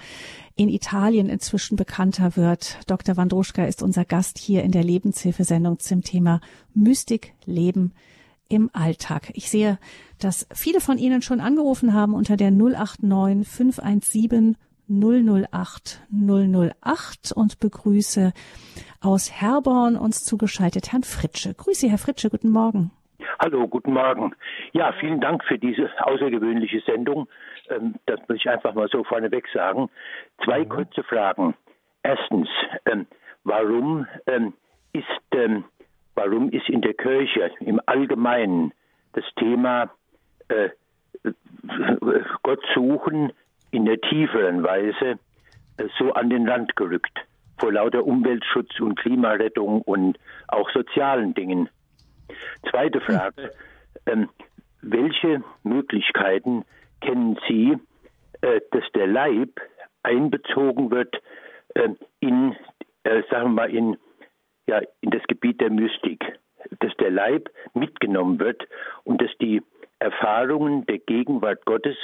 in Italien inzwischen bekannter wird. Dr. Wandruschka ist unser Gast hier in der Lebenshilfesendung zum Thema Mystik, Leben, im Alltag. Ich sehe, dass viele von Ihnen schon angerufen haben unter der 089 517 008 008 und begrüße aus Herborn uns zugeschaltet Herrn Fritsche. Grüße, Herr Fritsche, guten Morgen. Hallo, guten Morgen. Ja, vielen Dank für diese außergewöhnliche Sendung. Ähm, das muss ich einfach mal so vorneweg sagen. Zwei mhm. kurze Fragen. Erstens, ähm, warum ähm, ist Warum ist in der Kirche im Allgemeinen das Thema äh, Gott suchen in der tieferen Weise äh, so an den Rand gerückt? Vor lauter Umweltschutz und Klimarettung und auch sozialen Dingen. Zweite Frage. Ähm, welche Möglichkeiten kennen Sie, äh, dass der Leib einbezogen wird äh, in, äh, sagen wir mal, in ja, in das Gebiet der Mystik, dass der Leib mitgenommen wird und dass die Erfahrungen der Gegenwart Gottes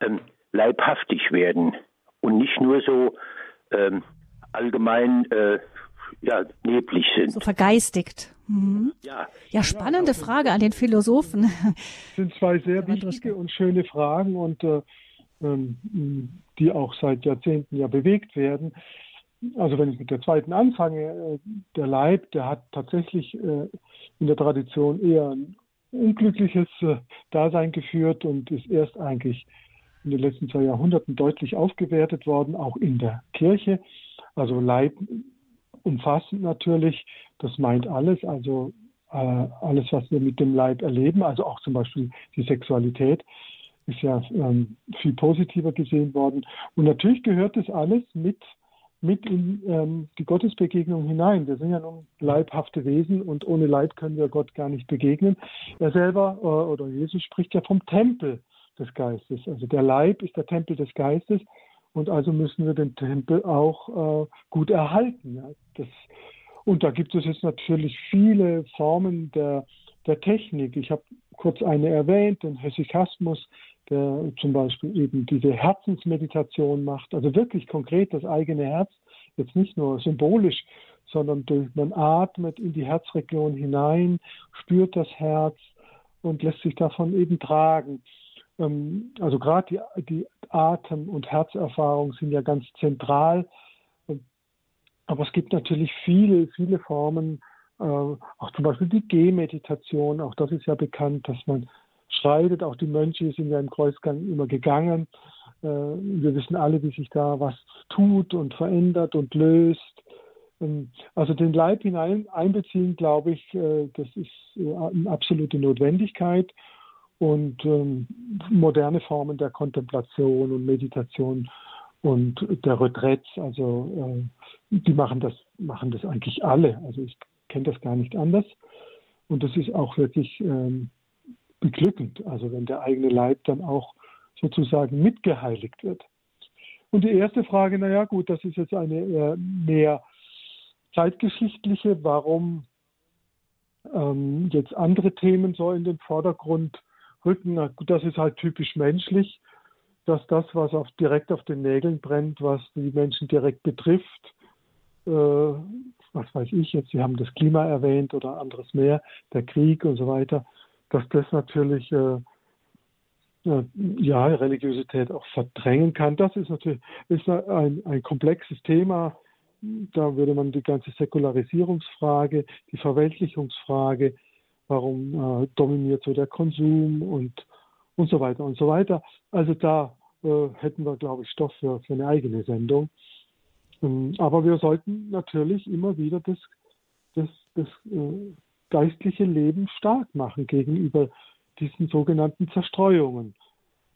ähm, leibhaftig werden und nicht nur so ähm, allgemein äh, ja, neblig sind. So vergeistigt. Mhm. Ja. ja, spannende ja, Frage an den Philosophen. Das sind zwei sehr wichtige und schöne Fragen und äh, ähm, die auch seit Jahrzehnten ja bewegt werden also wenn ich mit der zweiten anfange, äh, der Leib, der hat tatsächlich äh, in der Tradition eher ein unglückliches äh, Dasein geführt und ist erst eigentlich in den letzten zwei Jahrhunderten deutlich aufgewertet worden, auch in der Kirche. Also Leib umfassend natürlich, das meint alles, also alles, was wir mit dem Leib erleben, also auch zum Beispiel die Sexualität, ist ja ähm, viel positiver gesehen worden. Und natürlich gehört das alles mit mit in ähm, die Gottesbegegnung hinein. Wir sind ja nun leibhafte Wesen und ohne Leib können wir Gott gar nicht begegnen. Er selber äh, oder Jesus spricht ja vom Tempel des Geistes. Also der Leib ist der Tempel des Geistes und also müssen wir den Tempel auch äh, gut erhalten. Ja. Das, und da gibt es jetzt natürlich viele Formen der, der Technik. Ich habe kurz eine erwähnt, den Hesychasmus, der zum Beispiel eben diese Herzensmeditation macht, also wirklich konkret das eigene Herz, jetzt nicht nur symbolisch, sondern durch, man atmet in die Herzregion hinein, spürt das Herz und lässt sich davon eben tragen. Ähm, also gerade die, die Atem- und Herzerfahrung sind ja ganz zentral. Aber es gibt natürlich viele, viele Formen, äh, auch zum Beispiel die Gehmeditation, auch das ist ja bekannt, dass man schreitet. Auch die Mönche sind ja im Kreuzgang immer gegangen. Äh, wir wissen alle, wie sich da was tut und verändert und löst. Ähm, also den Leib hinein einbeziehen, glaube ich, äh, das ist äh, eine absolute Notwendigkeit. Und ähm, moderne Formen der Kontemplation und Meditation und der Retreats, also die machen das, machen das eigentlich alle. Also ich kenne das gar nicht anders. Und das ist auch wirklich ähm, beglückend, also wenn der eigene Leib dann auch sozusagen mitgeheiligt wird. Und die erste Frage, naja gut, das ist jetzt eine äh, mehr zeitgeschichtliche, warum ähm, jetzt andere Themen so in den Vordergrund rücken. Das ist halt typisch menschlich, dass das, was auf, direkt auf den Nägeln brennt, was die Menschen direkt betrifft, äh, was weiß ich jetzt, Sie haben das Klima erwähnt oder anderes mehr, der Krieg und so weiter, dass das natürlich äh, ja, Religiosität auch verdrängen kann. Das ist natürlich ist ein, ein komplexes Thema. Da würde man die ganze Säkularisierungsfrage, die Verweltlichungsfrage, warum äh, dominiert so der Konsum und, und so weiter und so weiter. Also da äh, hätten wir, glaube ich, Stoff für, für eine eigene Sendung. Ähm, aber wir sollten natürlich immer wieder das, das, das äh, geistliche Leben stark machen gegenüber diesen sogenannten Zerstreuungen,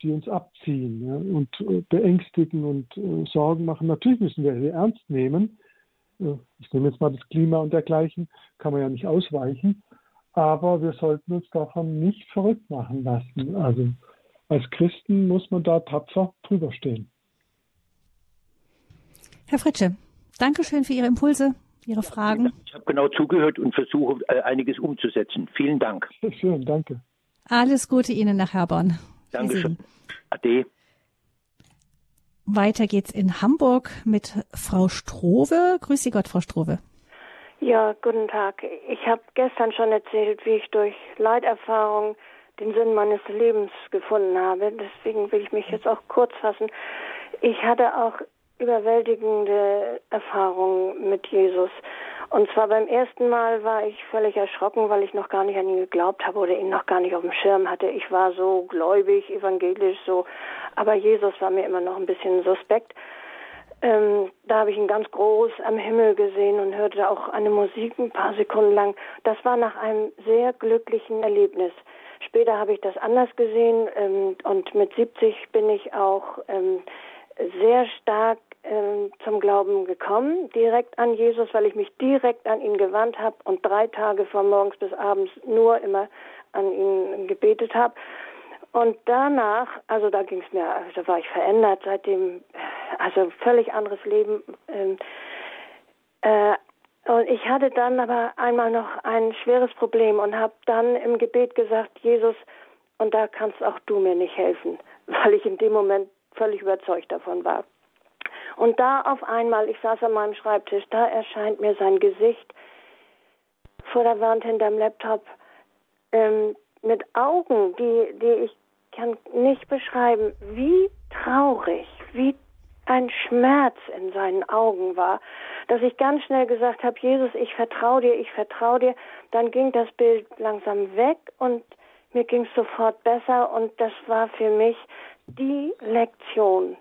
die uns abziehen ja, und äh, beängstigen und äh, Sorgen machen. Natürlich müssen wir sie ernst nehmen. Äh, ich nehme jetzt mal das Klima und dergleichen, kann man ja nicht ausweichen. Aber wir sollten uns davon nicht verrückt machen lassen. Also als Christen muss man da tapfer drüber stehen. Herr Fritsche, Dankeschön für Ihre Impulse, Ihre Fragen. Ich habe genau zugehört und versuche äh, einiges umzusetzen. Vielen Dank. Schön, danke. Alles Gute Ihnen nach Herborn. Dankeschön. Ade. Weiter geht's in Hamburg mit Frau Strowe. Grüß Sie Gott, Frau Strowe. Ja, guten Tag. Ich habe gestern schon erzählt, wie ich durch Leiterfahrung den Sinn meines Lebens gefunden habe. Deswegen will ich mich jetzt auch kurz fassen. Ich hatte auch überwältigende Erfahrungen mit Jesus. Und zwar beim ersten Mal war ich völlig erschrocken, weil ich noch gar nicht an ihn geglaubt habe oder ihn noch gar nicht auf dem Schirm hatte. Ich war so gläubig, evangelisch, so. Aber Jesus war mir immer noch ein bisschen suspekt. Ähm, da habe ich ihn ganz groß am Himmel gesehen und hörte auch eine Musik ein paar Sekunden lang. Das war nach einem sehr glücklichen Erlebnis. Später habe ich das anders gesehen ähm, und mit 70 bin ich auch ähm, sehr stark äh, zum Glauben gekommen, direkt an Jesus, weil ich mich direkt an ihn gewandt habe und drei Tage von morgens bis abends nur immer an ihn gebetet habe. Und danach, also da ging es mir, also war ich verändert seitdem, also völlig anderes Leben. Ähm, äh, und ich hatte dann aber einmal noch ein schweres Problem und habe dann im Gebet gesagt, Jesus, und da kannst auch du mir nicht helfen, weil ich in dem Moment völlig überzeugt davon war. Und da auf einmal, ich saß an meinem Schreibtisch, da erscheint mir sein Gesicht vor der Wand hinterm Laptop ähm, mit Augen, die, die ich kann nicht beschreiben, wie traurig, wie ein Schmerz in seinen Augen war, dass ich ganz schnell gesagt habe, Jesus, ich vertraue dir, ich vertraue dir. Dann ging das Bild langsam weg und mir ging es sofort besser und das war für mich die Lektion,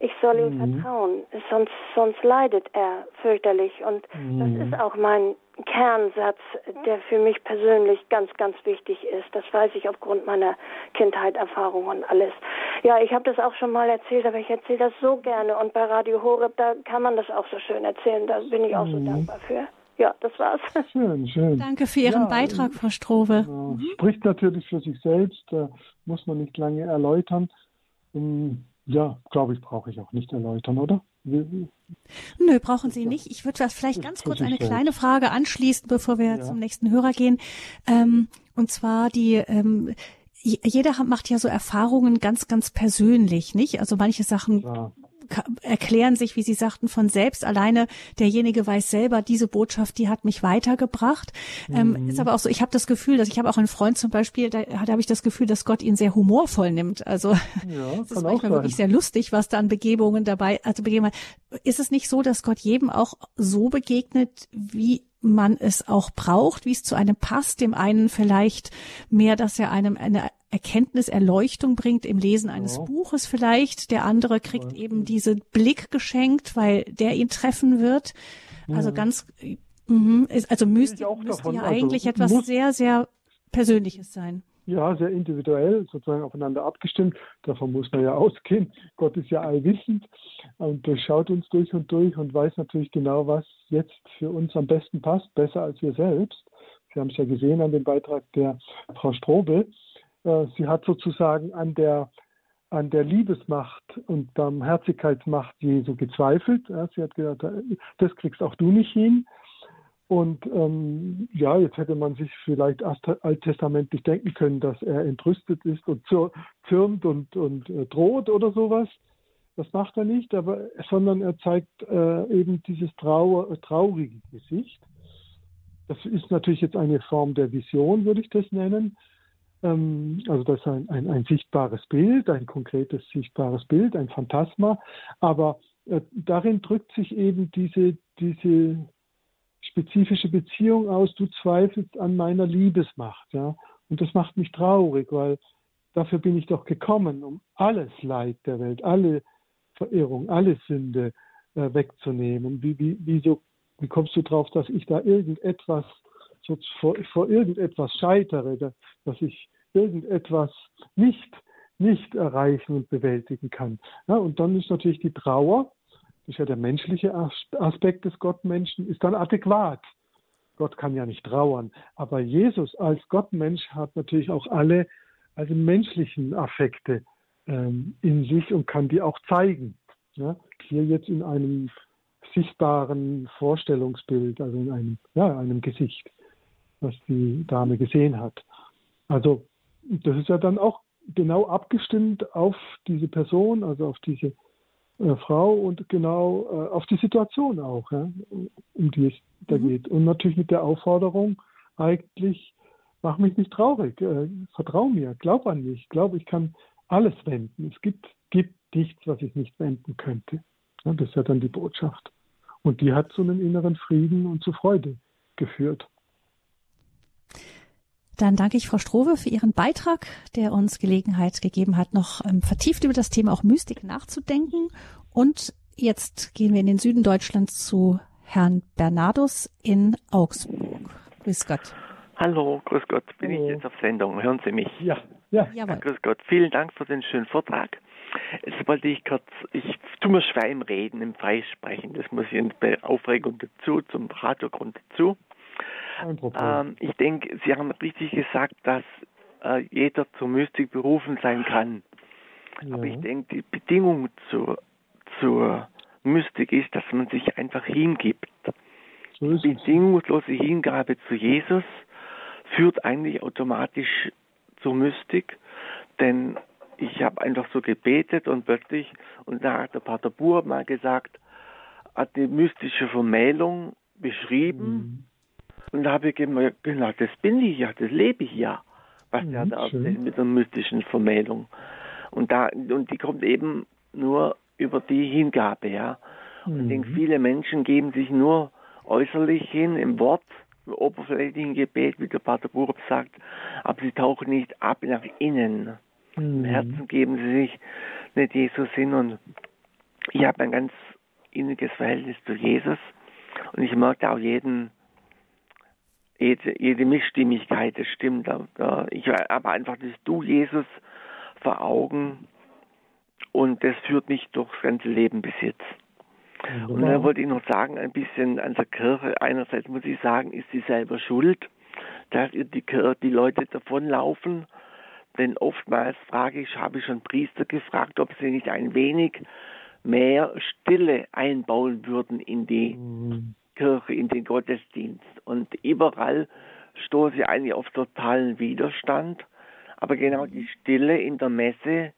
ich soll ihm mhm. vertrauen, sonst, sonst leidet er fürchterlich. Und mhm. das ist auch mein Kernsatz, der für mich persönlich ganz, ganz wichtig ist. Das weiß ich aufgrund meiner Kindheit, Erfahrung und alles. Ja, ich habe das auch schon mal erzählt, aber ich erzähle das so gerne. Und bei Radio Horeb, da kann man das auch so schön erzählen. Da bin ich auch mhm. so dankbar für. Ja, das war's. Schön, schön. Danke für Ihren ja, Beitrag, Frau Strowe. Ja, spricht natürlich für sich selbst, da muss man nicht lange erläutern. Um, ja, glaube ich, brauche ich auch nicht erläutern, oder? Nö, brauchen Sie nicht. Ich würde vielleicht ganz kurz eine kleine Frage anschließen, bevor wir ja. zum nächsten Hörer gehen. Ähm, und zwar die, ähm, jeder macht ja so Erfahrungen ganz, ganz persönlich, nicht? Also manche Sachen ja erklären sich, wie Sie sagten, von selbst. Alleine derjenige weiß selber, diese Botschaft, die hat mich weitergebracht. Ähm, mhm. Ähm, ist aber auch so, ich habe das Gefühl, dass ich habe auch einen Freund zum Beispiel, da, da habe ich das Gefühl, dass Gott ihn sehr humorvoll nimmt. Also ja, es ist manchmal wirklich sehr lustig, was da an Begebungen dabei, also Begebungen. Ist es nicht so, dass Gott jedem auch so begegnet, wie man es auch braucht, wie es zu einem passt, dem einen vielleicht mehr, dass er einem eine Erkenntnis, Erleuchtung bringt im Lesen eines ja. Buches vielleicht. Der andere kriegt ja. eben diesen Blick geschenkt, weil der ihn treffen wird. Also ganz, ist, also Mystik müsste ja also eigentlich etwas sehr, sehr Persönliches sein. Ja, sehr individuell, sozusagen aufeinander abgestimmt. Davon muss man ja ausgehen. Gott ist ja allwissend und durchschaut uns durch und durch und weiß natürlich genau, was jetzt für uns am besten passt, besser als wir selbst. Sie haben es ja gesehen an dem Beitrag der Frau Strobel. Äh, sie hat sozusagen an der, an der Liebesmacht und Barmherzigkeitsmacht Jesu gezweifelt. Sie hat gesagt, das kriegst auch du nicht hin. Und ähm, ja, jetzt hätte man sich vielleicht alttestamentlich denken können, dass er entrüstet ist und zürnt und, und äh, droht oder sowas. Das macht er nicht, aber sondern er zeigt äh, eben dieses Trauer, traurige Gesicht. Das ist natürlich jetzt eine Form der Vision, würde ich das nennen. Ähm, also das ist ein, ein, ein, sichtbares Bild, ein konkretes sichtbares Bild, ein Phantasma. Aber äh, darin drückt sich eben diese, diese spezifische Beziehung aus, du zweifelst an meiner Liebesmacht. Ja? Und das macht mich traurig, weil dafür bin ich doch gekommen, um alles Leid der Welt, alle Verirrung, alle Sünde äh, wegzunehmen. Wie, wie, wieso, wie kommst du drauf, dass ich da irgendetwas so vor, vor irgendetwas scheitere, dass ich irgendetwas nicht, nicht erreichen und bewältigen kann. Ja, und dann ist natürlich die Trauer, das ist ja der menschliche Aspekt des Gottmenschen, ist dann adäquat. Gott kann ja nicht trauern. Aber Jesus als Gottmensch hat natürlich auch alle also menschlichen Affekte ähm, in sich und kann die auch zeigen. Ja? Hier jetzt in einem sichtbaren Vorstellungsbild, also in einem, ja, einem Gesicht, was die Dame gesehen hat. Also das ist ja dann auch genau abgestimmt auf diese Person, also auf diese äh, Frau und genau äh, auf die Situation auch, ja, um die es da mhm. geht. Und natürlich mit der Aufforderung, eigentlich, mach mich nicht traurig, äh, vertrau mir, glaub an mich, glaub, ich kann alles wenden. Es gibt, gibt nichts, was ich nicht wenden könnte. Ja, das ist ja dann die Botschaft. Und die hat zu einem inneren Frieden und zu Freude geführt. Dann danke ich Frau Strowe für Ihren Beitrag, der uns Gelegenheit gegeben hat, noch ähm, vertieft über das Thema auch Mystik nachzudenken. Und jetzt gehen wir in den Süden Deutschlands zu Herrn Bernardus in Augsburg. Grüß Gott. Hallo, grüß Gott. Bin Hallo. ich jetzt auf Sendung? Hören Sie mich? Ja, ja. ja grüß Gott. Vielen Dank für den schönen Vortrag. Jetzt wollte ich kurz, ich tue mir schwer im Reden, im Freisprechen. Das muss ich bei Aufregung dazu, zum Radiogrund dazu. Ähm, ich denke, Sie haben richtig gesagt, dass äh, jeder zur Mystik berufen sein kann. Ja. Aber ich denke, die Bedingung zur, zur Mystik ist, dass man sich einfach hingibt. So die bedingungslose Hingabe zu Jesus führt eigentlich automatisch zur Mystik, denn ich habe einfach so gebetet und plötzlich, und da hat der Pater Buhr mal gesagt, hat die mystische Vermählung beschrieben. Mhm. Und da habe ich gemerkt, genau, das bin ich ja, das lebe ich ja, was mhm, der da erzählt mit der mystischen Vermählung. Und da, und die kommt eben nur über die Hingabe, ja. Und mhm. ich denke, viele Menschen geben sich nur äußerlich hin im Wort, im oberflächlichen Gebet, wie der Pater Burup sagt, aber sie tauchen nicht ab nach innen. Mhm. Im Herzen geben sie sich nicht Jesus hin und ich habe ein ganz inniges Verhältnis zu Jesus und ich merke auch jeden jede, jede Missstimmigkeit, das stimmt. Ich habe einfach das Du, Jesus, vor Augen und das führt mich durchs ganze Leben bis jetzt. Ja, und dann wollte ich noch sagen, ein bisschen an der Kirche. Einerseits muss ich sagen, ist sie selber schuld, dass ihr die, Kirche, die Leute davonlaufen. Denn oftmals frage ich, habe ich schon Priester gefragt, ob sie nicht ein wenig mehr Stille einbauen würden in die mhm. Kirche, in den Gottesdienst. Und überall stoße ich eigentlich auf totalen Widerstand. Aber genau die Stille in der Messe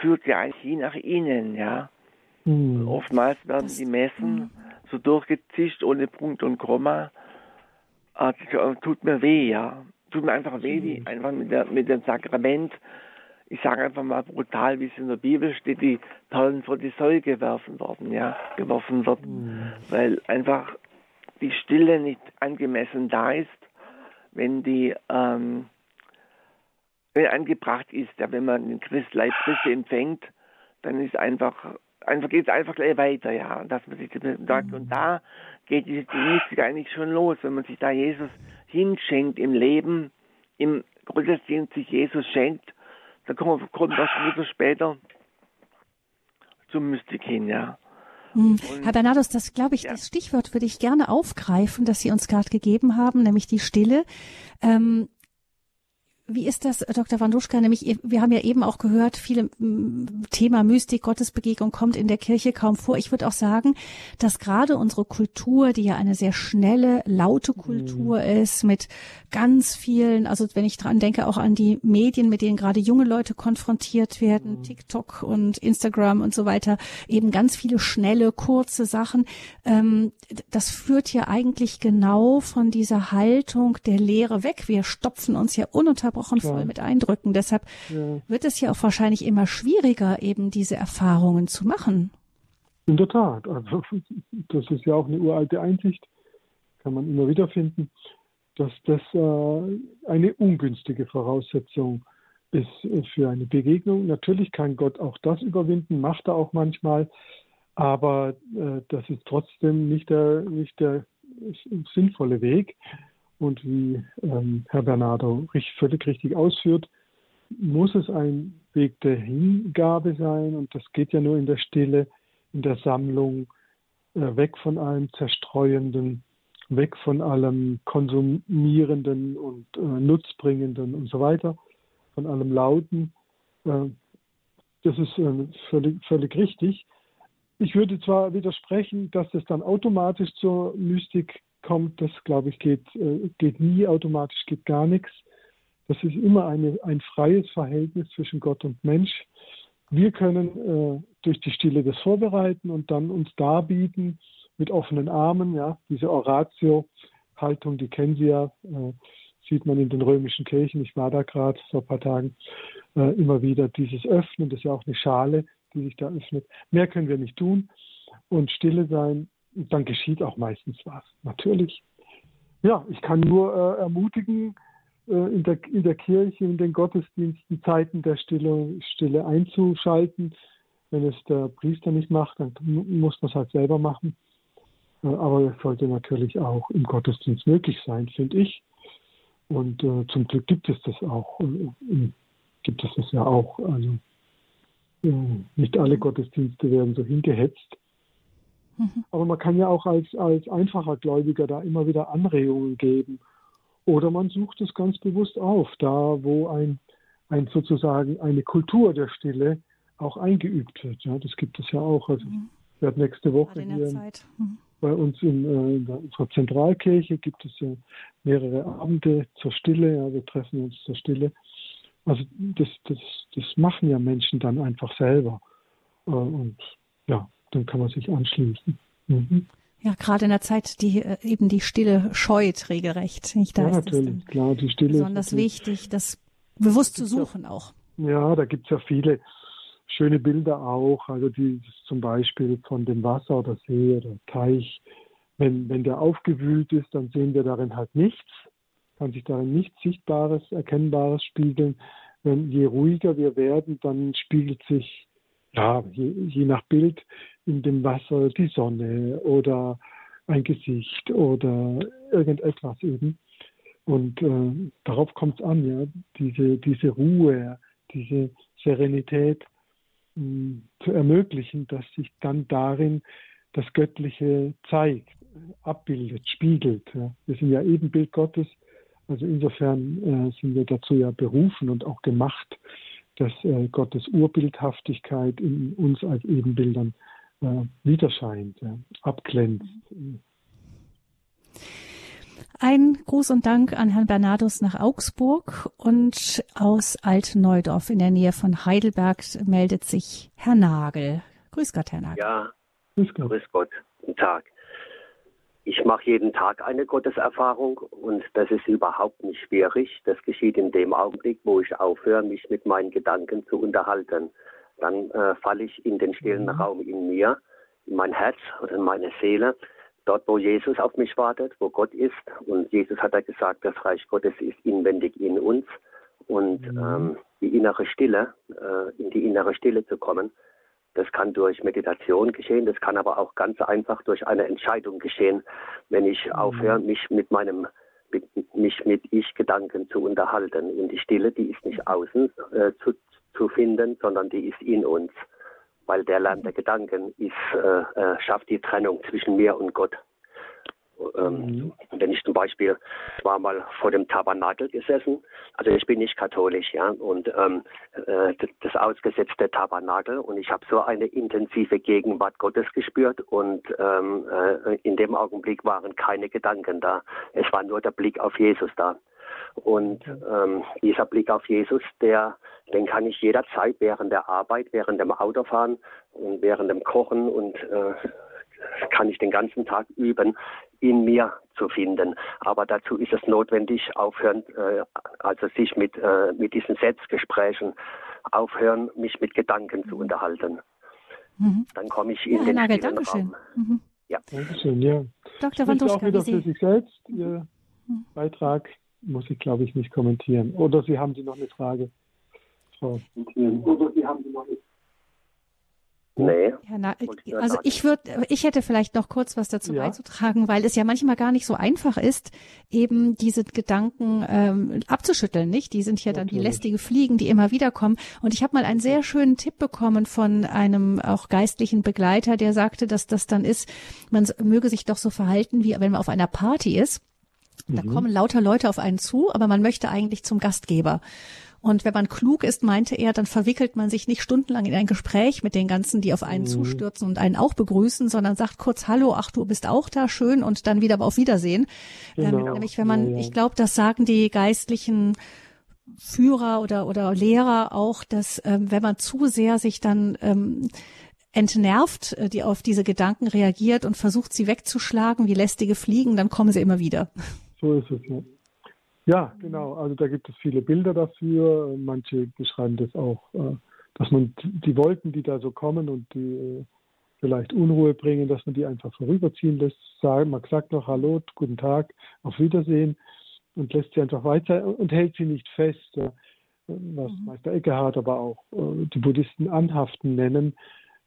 führt ja eigentlich hin nach innen, ja. Mhm. Oftmals werden die Messen so durchgezischt ohne Punkt und Komma. Das äh, tut mir weh, ja. Tut mir einfach weh, wie hm. einfach mit, der, mit dem Sakrament ich sage einfach mal brutal, wie es in der Bibel steht, die Perlen vor die Säule geworfen worden, ja, geworfen wird, mhm. weil einfach die Stille nicht angemessen da ist, wenn die ähm, wenn angebracht ist, ja, wenn man den Christ Christi empfängt, dann ist einfach einfach geht es einfach gleich weiter, ja, dass man sich sagt und da geht die, Mystik eigentlich schon los, wenn man sich da Jesus hinschenkt im Leben, im Gottesdienst sich Jesus schenkt, dann kommt man, kommt das später zum Mystik hin, ja. Mhm. Herr Bernardus, das glaube ich, ja. das Stichwort würde ich gerne aufgreifen, das Sie uns gerade gegeben haben, nämlich die Stille. Ähm, wie ist das, Dr. Wanduschka? Nämlich, wir haben ja eben auch gehört, viele Thema Mystik, Gottesbegegnung kommt in der Kirche kaum vor. Ich würde auch sagen, dass gerade unsere Kultur, die ja eine sehr schnelle, laute Kultur mhm. ist, mit ganz vielen, also wenn ich dran denke, auch an die Medien, mit denen gerade junge Leute konfrontiert werden, mhm. TikTok und Instagram und so weiter, eben ganz viele schnelle, kurze Sachen. Ähm, das führt ja eigentlich genau von dieser Haltung der Lehre weg. Wir stopfen uns ja ununterbrochen ununterbrochen Klar. voll mit Eindrücken. Deshalb ja. wird es ja auch wahrscheinlich immer schwieriger, eben diese Erfahrungen zu machen. In der Tat. Also, das ist ja auch eine uralte Einsicht, kann man immer wieder finden, dass das äh, eine ungünstige Voraussetzung ist für eine Begegnung. Natürlich kann Gott auch das überwinden, macht er auch manchmal, aber äh, das ist trotzdem nicht der, nicht der sinnvolle Weg. Und wie ähm, Herr Bernardo völlig richtig ausführt, muss es ein Weg der Hingabe sein und das geht ja nur in der Stille, in der Sammlung, äh, weg von allem Zerstreuenden, weg von allem Konsumierenden und äh, Nutzbringenden und so weiter, von allem Lauten. Äh, das ist äh, völlig, völlig richtig. Ich würde zwar widersprechen, dass es dann automatisch zur Mystik kommt. Das, glaube ich, geht, äh, geht nie automatisch, geht gar nichts. Das ist immer eine, ein freies Verhältnis zwischen Gott und Mensch. Wir können äh, durch die Stille das vorbereiten und dann uns darbieten mit offenen Armen. Ja, diese Oratio-Haltung, die kennen Sie ja, äh, sieht man in den römischen Kirchen. Ich war da gerade vor ein paar Tagen äh, immer wieder. Dieses Öffnen, das ist ja auch eine Schale, die sich da öffnet. Mehr können wir nicht tun und stille sein. Dann geschieht auch meistens was. Natürlich. Ja, ich kann nur äh, ermutigen, äh, in der, in der Kirche, in den Gottesdiensten Zeiten der Stille, Stille einzuschalten. Wenn es der Priester nicht macht, dann muss man es halt selber machen. Äh, aber es sollte natürlich auch im Gottesdienst möglich sein, finde ich. Und äh, zum Glück gibt es das auch. Äh, gibt es das ja auch. Also äh, nicht alle Gottesdienste werden so hingehetzt. Mhm. Aber man kann ja auch als, als einfacher Gläubiger da immer wieder Anregungen geben oder man sucht es ganz bewusst auf, da wo ein, ein sozusagen eine Kultur der Stille auch eingeübt wird. Ja, das gibt es ja auch. Also mhm. ich werde nächste Woche hier mhm. bei uns in, äh, in unserer Zentralkirche gibt es ja mehrere Abende zur Stille. Ja, wir treffen uns zur Stille. Also das, das, das machen ja Menschen dann einfach selber. Äh, und ja, dann kann man sich anschließen. Mhm. Ja, gerade in der Zeit, die äh, eben die Stille scheut regelrecht. Nicht? Da ja, ist natürlich, klar, die Stille besonders wichtig, das bewusst zu suchen ja, auch. Ja, da gibt es ja viele schöne Bilder auch, also die zum Beispiel von dem Wasser oder See oder Teich. Wenn, wenn der aufgewühlt ist, dann sehen wir darin halt nichts, kann sich darin nichts Sichtbares, Erkennbares spiegeln. Wenn je ruhiger wir werden, dann spiegelt sich ja, je, je nach Bild in dem Wasser die Sonne oder ein Gesicht oder irgendetwas eben. Und äh, darauf kommt es an, ja, diese, diese Ruhe, diese Serenität mh, hm, zu ermöglichen, dass sich dann darin das Göttliche zeigt, abbildet, spiegelt. Ja. Wir sind ja Ebenbild Gottes, also insofern äh, sind wir dazu ja berufen und auch gemacht, dass äh, Gottes Urbildhaftigkeit in uns als Ebenbildern äh, widerscheint, ja, abglänzt. Ein Gruß und Dank an Herrn Bernardus nach Augsburg und aus Altneudorf in der Nähe von Heidelberg meldet sich Herr Nagel. Grüß Gott, Herr Nagel. Ja, grüß Gott. Grüß Gott. Guten Tag. Ich mache jeden Tag eine Gotteserfahrung und das ist überhaupt nicht schwierig. Das geschieht in dem Augenblick, wo ich aufhöre, mich mit meinen Gedanken zu unterhalten. Dann äh, falle ich in den stillen mhm. Raum in mir, in mein Herz oder in meine Seele, dort, wo Jesus auf mich wartet, wo Gott ist. Und Jesus hat ja gesagt, das Reich Gottes ist inwendig in uns. Und mhm. ähm, die innere Stille, äh, in die innere Stille zu kommen, das kann durch Meditation geschehen, das kann aber auch ganz einfach durch eine Entscheidung geschehen, wenn ich mhm. aufhöre, mich mit meinem mit, mich mit Ich-Gedanken zu unterhalten. Und die Stille, die ist nicht außen äh, zu, zu finden, sondern die ist in uns. Weil der Lärm der Gedanken ist, äh, äh, schafft die Trennung zwischen mir und Gott. Ähm, mhm. Wenn ich zum Beispiel, war mal vor dem Tabernakel gesessen, also ich bin nicht katholisch, ja, und ähm, äh, das ausgesetzte Tabernakel und ich habe so eine intensive Gegenwart Gottes gespürt und ähm, äh, in dem Augenblick waren keine Gedanken da. Es war nur der Blick auf Jesus da. Und ähm, dieser Blick auf Jesus, der, den kann ich jederzeit während der Arbeit, während dem Autofahren und während dem Kochen und äh, kann ich den ganzen Tag üben, in mir zu finden. Aber dazu ist es notwendig, aufhören, äh, also sich mit, äh, mit diesen Selbstgesprächen aufhören, mich mit Gedanken zu unterhalten. Mhm. Dann komme ich in ja, den Nagel, Raum. Mhm. Ja. Dankeschön, ja. Dr. Wanduschka, auch wieder für sich selbst. Ihr mhm. Beitrag muss ich, glaube ich, nicht kommentieren. Oder Sie haben Sie noch eine Frage, Frau Oder Sie haben Sie noch eine Nee. Na, also ich würde, ich hätte vielleicht noch kurz was dazu ja. beizutragen, weil es ja manchmal gar nicht so einfach ist, eben diese Gedanken ähm, abzuschütteln, nicht? Die sind ja dann Natürlich. wie lästige Fliegen, die immer wieder kommen. Und ich habe mal einen sehr schönen Tipp bekommen von einem auch geistlichen Begleiter, der sagte, dass das dann ist, man möge sich doch so verhalten, wie wenn man auf einer Party ist. Da mhm. kommen lauter Leute auf einen zu, aber man möchte eigentlich zum Gastgeber. Und wenn man klug ist, meinte er, dann verwickelt man sich nicht stundenlang in ein Gespräch mit den ganzen, die auf einen mhm. zustürzen und einen auch begrüßen, sondern sagt kurz Hallo, ach du bist auch da, schön und dann wieder auf Wiedersehen. Ähm, genau. Ähm, nämlich wenn man, ja, ja. ich glaube, das sagen die geistlichen Führer oder oder Lehrer auch, dass ähm, wenn man zu sehr sich dann ähm, entnervt, äh, die auf diese Gedanken reagiert und versucht, sie wegzuschlagen, wie lästige Fliegen, dann kommen sie immer wieder. So ist es, ja. Ja, genau. Also da gibt es viele Bilder dafür. Manche beschreiben das auch, äh, dass man die Wolken, die da so kommen und die äh, vielleicht Unruhe bringen, dass man die einfach vorüberziehen lässt. man sagt noch Hallo, guten Tag, auf Wiedersehen und lässt sie einfach weiter und hält sie nicht fest. Was mhm. Meister Eckehard, aber auch äh, die Buddhisten anhaften nennen,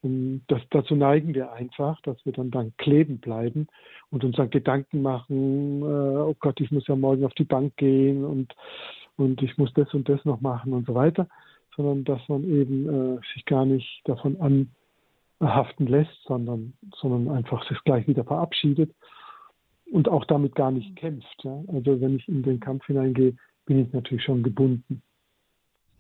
das, dazu neigen wir einfach, dass wir dann, dann kleben bleiben und uns dann Gedanken machen, äh, oh Gott, ich muss ja morgen auf die Bank gehen und, und ich muss das und das noch machen und so weiter, sondern dass man eben äh, sich gar nicht davon anhaften lässt, sondern, sondern einfach sich gleich wieder verabschiedet und auch damit gar nicht kämpft. Ja? Also wenn ich in den Kampf hineingehe, bin ich natürlich schon gebunden.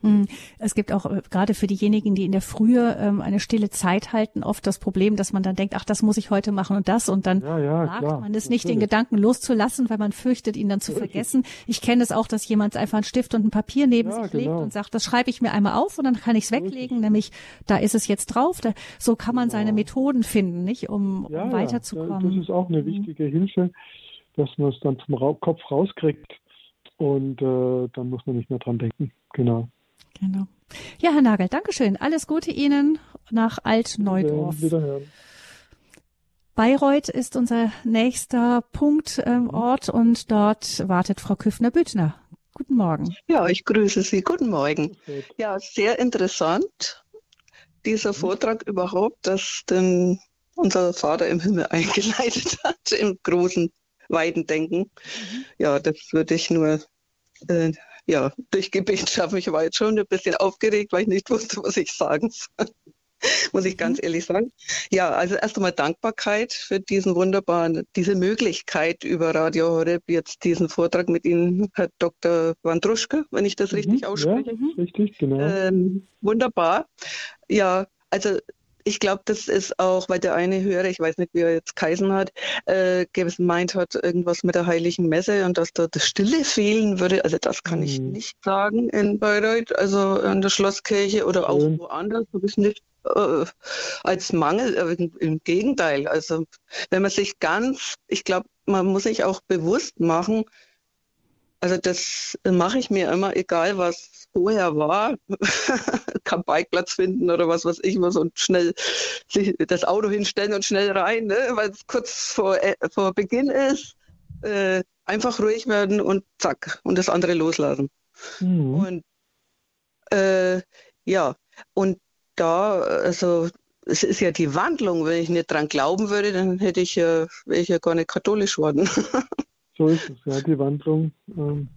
Hm. Es gibt auch äh, gerade für diejenigen, die in der Frühe ähm, eine stille Zeit halten, oft das Problem, dass man dann denkt, ach, das muss ich heute machen und das und dann ja, ja, wagt klar, man es nicht, natürlich. den Gedanken loszulassen, weil man fürchtet, ihn dann zu Richtig. vergessen. Ich kenne es auch, dass jemand einfach einen Stift und ein Papier neben ja, sich legt genau. und sagt, das schreibe ich mir einmal auf und dann kann ich es weglegen, nämlich da ist es jetzt drauf. Da, so kann man seine Methoden finden, nicht, um, um weiterzukommen. das ist auch eine mhm. wichtige Hilfe, dass man es dann vom Kopf rauskriegt und äh, dann muss man nicht mehr dran denken. Genau. Genau. Ja, Herr Nagel, Dankeschön. Alles Gute Ihnen nach Alt-Neudorf. Wiederhören. Bayreuth ist unser nächster Punktort ähm, und dort wartet Frau Küffner-Büttner. Guten Morgen. Ja, ich grüße Sie. Guten Morgen. Ja, sehr interessant, dieser Vortrag überhaupt, dass denn unser Vater im Himmel eingeleitet hat, im großen, weiten Denken. Mhm. Ja, das würde ich nur äh, ja, durch Gebet schaffe ich war jetzt schon ein bisschen aufgeregt, weil ich nicht wusste, was ich sagen soll. Muss ich ganz mhm. ehrlich sagen. Ja, also erst einmal Dankbarkeit für diesen wunderbaren, diese Möglichkeit über Radio Horeb jetzt diesen Vortrag mit Ihnen, Herr Dr. Wandruschke, wenn ich das mhm, richtig ausspreche. Ja, richtig, genau. Ähm, wunderbar. Ja, also ich glaube, das ist auch, weil der eine Hörer, ich weiß nicht, wie er jetzt geheißen hat, äh, gemeint hat, irgendwas mit der Heiligen Messe und dass da das Stille fehlen würde. Also das kann mhm. ich nicht sagen in Bayreuth, also in der Schlosskirche oder auch mhm. woanders, habe ich nicht äh, als Mangel, äh, im Gegenteil. Also wenn man sich ganz, ich glaube, man muss sich auch bewusst machen, also das mache ich mir immer, egal was vorher war, kann Bikeplatz finden oder was weiß ich was und schnell das Auto hinstellen und schnell rein, ne? weil es kurz vor, äh, vor Beginn ist. Äh, einfach ruhig werden und zack und das andere loslassen. Mhm. Und äh, ja, und da, also es ist ja die Wandlung, wenn ich nicht dran glauben würde, dann hätte ich ja, wäre ich ja gar nicht katholisch worden. So ist es, ja, die Wandlung. Ähm.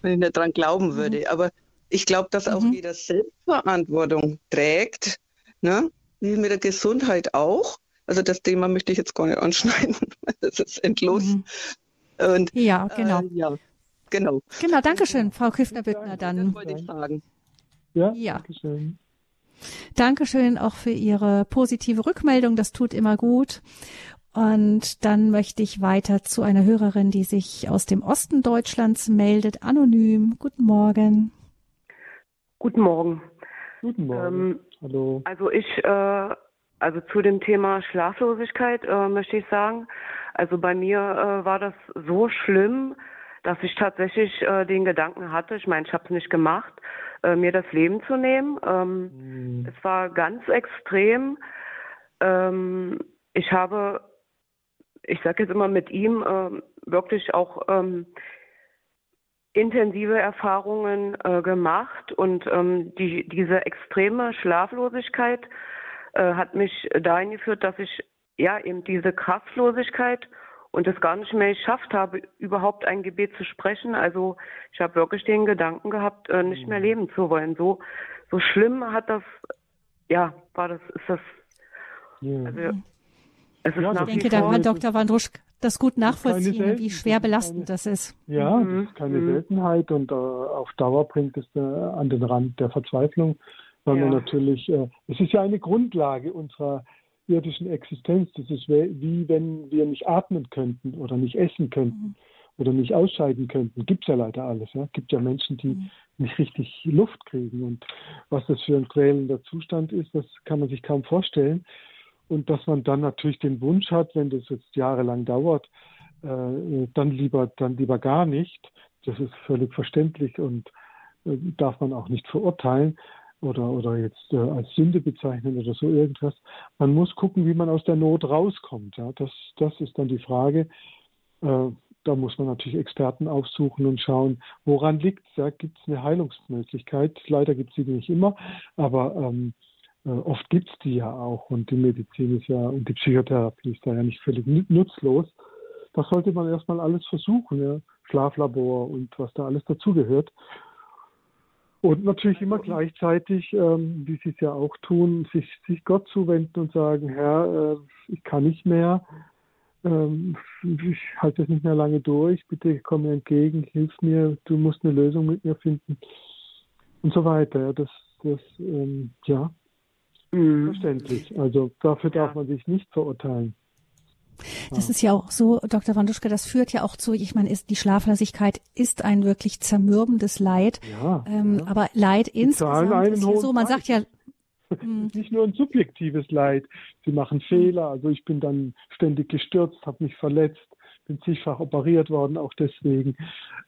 Wenn ich nicht dran glauben würde. Aber ich glaube, dass auch mhm. jeder Selbstverantwortung trägt, ne? wie mit der Gesundheit auch. Also das Thema möchte ich jetzt gar nicht anschneiden. Das ist endlos. Mhm. Und, ja, genau. Äh, ja, genau. Genau, danke schön, Frau Küffner-Büttner. Dann. Das wollte ich sagen. Ja, ja. Dankeschön. Dankeschön auch für Ihre positive Rückmeldung. Das tut immer gut. Und dann möchte ich weiter zu einer Hörerin, die sich aus dem Osten Deutschlands meldet, anonym. Guten Morgen. Guten Morgen. Guten Morgen. Ähm, Hallo. Also ich, äh, also zu dem Thema Schlaflosigkeit äh, möchte ich sagen, also bei mir äh, war das so schlimm, dass ich tatsächlich äh, den Gedanken hatte, ich meine, ich habe es nicht gemacht, äh, mir das Leben zu nehmen. Ähm, mhm. Es war ganz extrem. Ähm, ich habe ich sage jetzt immer mit ihm äh, wirklich auch ähm, intensive Erfahrungen äh, gemacht und ähm, die, diese extreme Schlaflosigkeit äh, hat mich dahin geführt, dass ich ja eben diese Kraftlosigkeit und es gar nicht mehr geschafft habe, überhaupt ein Gebet zu sprechen. Also ich habe wirklich den Gedanken gehabt, äh, nicht mehr mhm. leben zu wollen. So, so schlimm hat das, ja, war das, ist das. Ja. Also, ja, ich denke, da kann Dr. Wandrusch das gut nachvollziehen, wie schwer belastend das ist. Ja, mhm. das ist keine mhm. Seltenheit und äh, auf Dauer bringt es äh, an den Rand der Verzweiflung, weil ja. man natürlich, äh, es ist ja eine Grundlage unserer irdischen Existenz. Das ist wie wenn wir nicht atmen könnten oder nicht essen könnten mhm. oder nicht ausscheiden könnten. Gibt es ja leider alles. Ja? Gibt ja Menschen, die mhm. nicht richtig Luft kriegen. Und was das für ein quälender Zustand ist, das kann man sich kaum vorstellen. Und dass man dann natürlich den Wunsch hat, wenn das jetzt jahrelang dauert, äh, dann lieber, dann lieber gar nicht. Das ist völlig verständlich und äh, darf man auch nicht verurteilen oder, oder jetzt äh, als Sünde bezeichnen oder so irgendwas. Man muss gucken, wie man aus der Not rauskommt. Ja? Das, das ist dann die Frage. Äh, da muss man natürlich Experten aufsuchen und schauen, woran liegt es. Ja? Gibt es eine Heilungsmöglichkeit? Leider gibt es sie nicht immer, aber ähm, äh, oft gibt es die ja auch. Und die Medizin ist ja und die Psychotherapie ist da ja nicht völlig nutzlos. Das sollte man erstmal alles versuchen. Ja? Schlaflabor und was da alles dazugehört. Und natürlich immer gleichzeitig, ähm, wie Sie es ja auch tun, sich, sich Gott zuwenden und sagen, Herr, äh, ich kann nicht mehr, ähm, ich halte es nicht mehr lange durch, bitte komm mir entgegen, hilf mir, du musst eine Lösung mit mir finden und so weiter. Das, das ähm, ja, mhm. verständlich. Also dafür darf man sich nicht verurteilen. Das ist ja auch so, Dr. Wanduschka, das führt ja auch zu, ich meine, ist, die Schlaflosigkeit ist ein wirklich zermürbendes Leid. Ja, ähm, ja. Aber Leid insgesamt ist ja so, man sagt ja, hm. nicht nur ein subjektives Leid. Sie machen Fehler, also ich bin dann ständig gestürzt, habe mich verletzt, bin zigfach operiert worden, auch deswegen.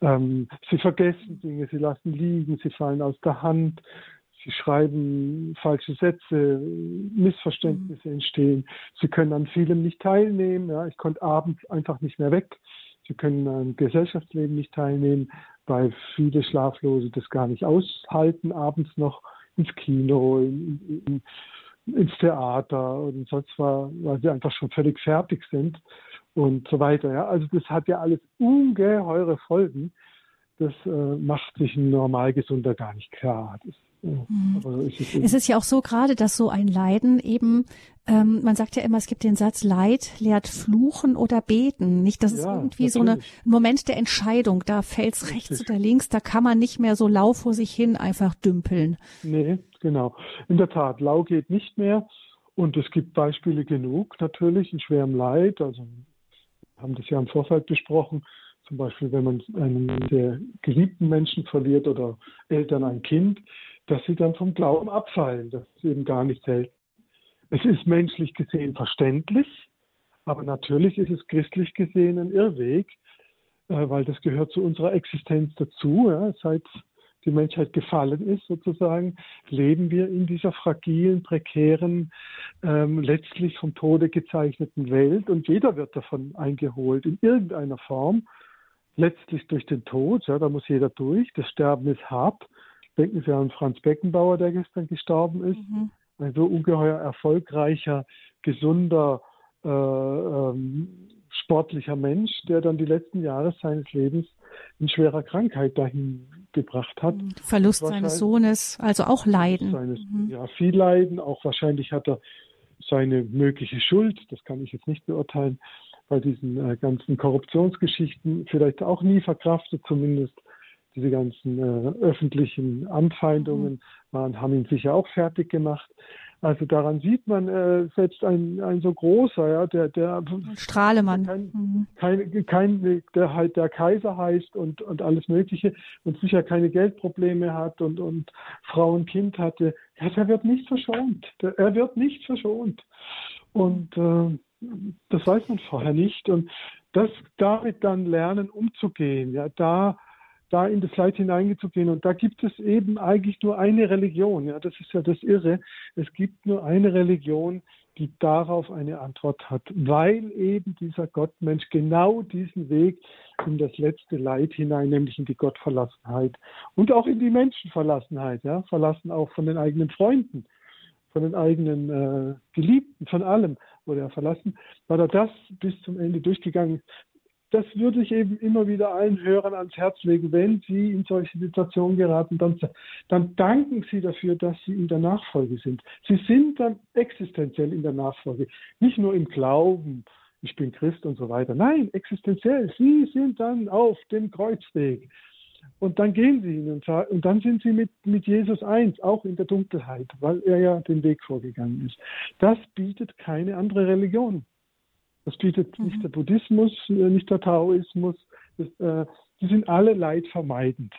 Ähm, sie vergessen Dinge, sie lassen liegen, sie fallen aus der Hand, Sie schreiben falsche Sätze, Missverständnisse mhm. entstehen. Sie können an vielem nicht teilnehmen. Ja. Ich konnte abends einfach nicht mehr weg. Sie können am Gesellschaftsleben nicht teilnehmen, weil viele Schlaflose das gar nicht aushalten, abends noch ins Kino, in, in, ins Theater und sonst was, weil sie einfach schon völlig fertig sind und so weiter. Ja. Also das hat ja alles ungeheure Folgen. Das äh, macht sich ein Normalgesunder gar nicht klar. Das Mhm. Es, es ist ja auch so gerade, dass so ein Leiden eben, ähm, man sagt ja immer, es gibt den Satz, Leid lehrt fluchen oder beten. Nicht, das ja, ist irgendwie natürlich. so eine, ein Moment der Entscheidung. Da fällt's rechts oder links, da kann man nicht mehr so lau vor sich hin einfach dümpeln. Nee, genau. In der Tat, lau geht nicht mehr. Und es gibt Beispiele genug natürlich in schwerem Leid. Also wir haben das ja im Vorfeld besprochen. Zum Beispiel, wenn man einen der geliebten Menschen verliert oder Eltern ein Kind dass sie dann vom Glauben abfallen. Das ist eben gar nicht selten. Es ist menschlich gesehen verständlich, aber natürlich ist es christlich gesehen ein Irrweg, äh, weil das gehört zu unserer Existenz dazu. Seit die Menschheit gefallen ist, sozusagen, leben wir in dieser fragilen, prekären, ähm, letztlich vom Tode gezeichneten Welt und jeder wird davon eingeholt in irgendeiner Form, letztlich durch den Tod, da muss jeder durch, das Sterben ist hart, Denken Sie an Franz Beckenbauer, der gestern gestorben ist. Mhm. Ein so ungeheuer erfolgreicher, gesunder, äh, ähm, sportlicher Mensch, der dann die letzten Jahre seines Lebens in schwerer Krankheit dahin gebracht hat. Mhm. Verlust seines Sohnes, also auch Leiden. Seines, mhm. Ja, viel Leiden. Auch wahrscheinlich hat er seine mögliche Schuld, das kann ich jetzt nicht beurteilen, bei diesen äh, ganzen Korruptionsgeschichten vielleicht auch nie verkraftet, zumindest diese ganzen äh, öffentlichen Anfeindungen mhm. waren, haben ihn sicher auch fertig gemacht. Also daran sieht man, äh, selbst ein, ein so großer, ja, der, der Strahlemann, kein, mhm. kein, kein, der halt der Kaiser heißt und, und alles Mögliche und sicher keine Geldprobleme hat und, und Frau und Kind hatte, ja, der wird nicht verschont. Der, er wird nicht verschont. Und äh, das weiß man vorher nicht. Und das damit dann lernen, umzugehen, ja, da da in das Leid hineingezugehen. Und da gibt es eben eigentlich nur eine Religion. Ja, das ist ja das Irre. Es gibt nur eine Religion, die darauf eine Antwort hat, weil eben dieser Gottmensch genau diesen Weg in das letzte Leid hinein, nämlich in die Gottverlassenheit und auch in die Menschenverlassenheit, ja, verlassen auch von den eigenen Freunden, von den eigenen äh, Geliebten, von allem wurde er verlassen, weil er das bis zum Ende durchgegangen das würde ich eben immer wieder allen Hörern ans Herz legen. Wenn Sie in solche Situationen geraten, dann, dann danken Sie dafür, dass Sie in der Nachfolge sind. Sie sind dann existenziell in der Nachfolge. Nicht nur im Glauben, ich bin Christ und so weiter. Nein, existenziell. Sie sind dann auf dem Kreuzweg. Und dann gehen sie ihn und, und dann sind sie mit, mit Jesus eins, auch in der Dunkelheit, weil er ja den Weg vorgegangen ist. Das bietet keine andere Religion. Das bietet mhm. nicht der Buddhismus, äh, nicht der Taoismus. Das, äh, die sind alle leidvermeidend.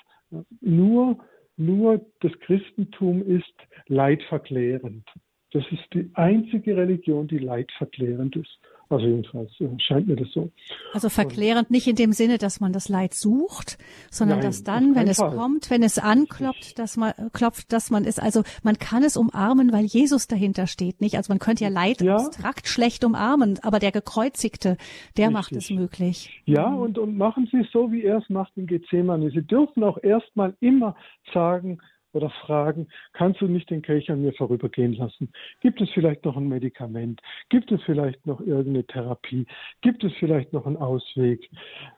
Nur, nur das Christentum ist leidverklärend. Das ist die einzige Religion, die leidverklärend ist. Also jedenfalls äh, scheint mir das so. Also verklärend nicht in dem Sinne, dass man das Leid sucht, sondern Nein, dass dann, wenn es Fall. kommt, wenn es anklopft, dass man klopft, dass man es, also man kann es umarmen, weil Jesus dahinter steht, nicht? Also man könnte ja Leid ja. abstrakt schlecht umarmen, aber der Gekreuzigte, der Richtig. macht es möglich. Ja, mhm. und, und machen Sie es so, wie er es macht in Gethsemane. Sie dürfen auch erstmal immer sagen, oder fragen, kannst du nicht den Kelch an mir vorübergehen lassen? Gibt es vielleicht noch ein Medikament? Gibt es vielleicht noch irgendeine Therapie? Gibt es vielleicht noch einen Ausweg?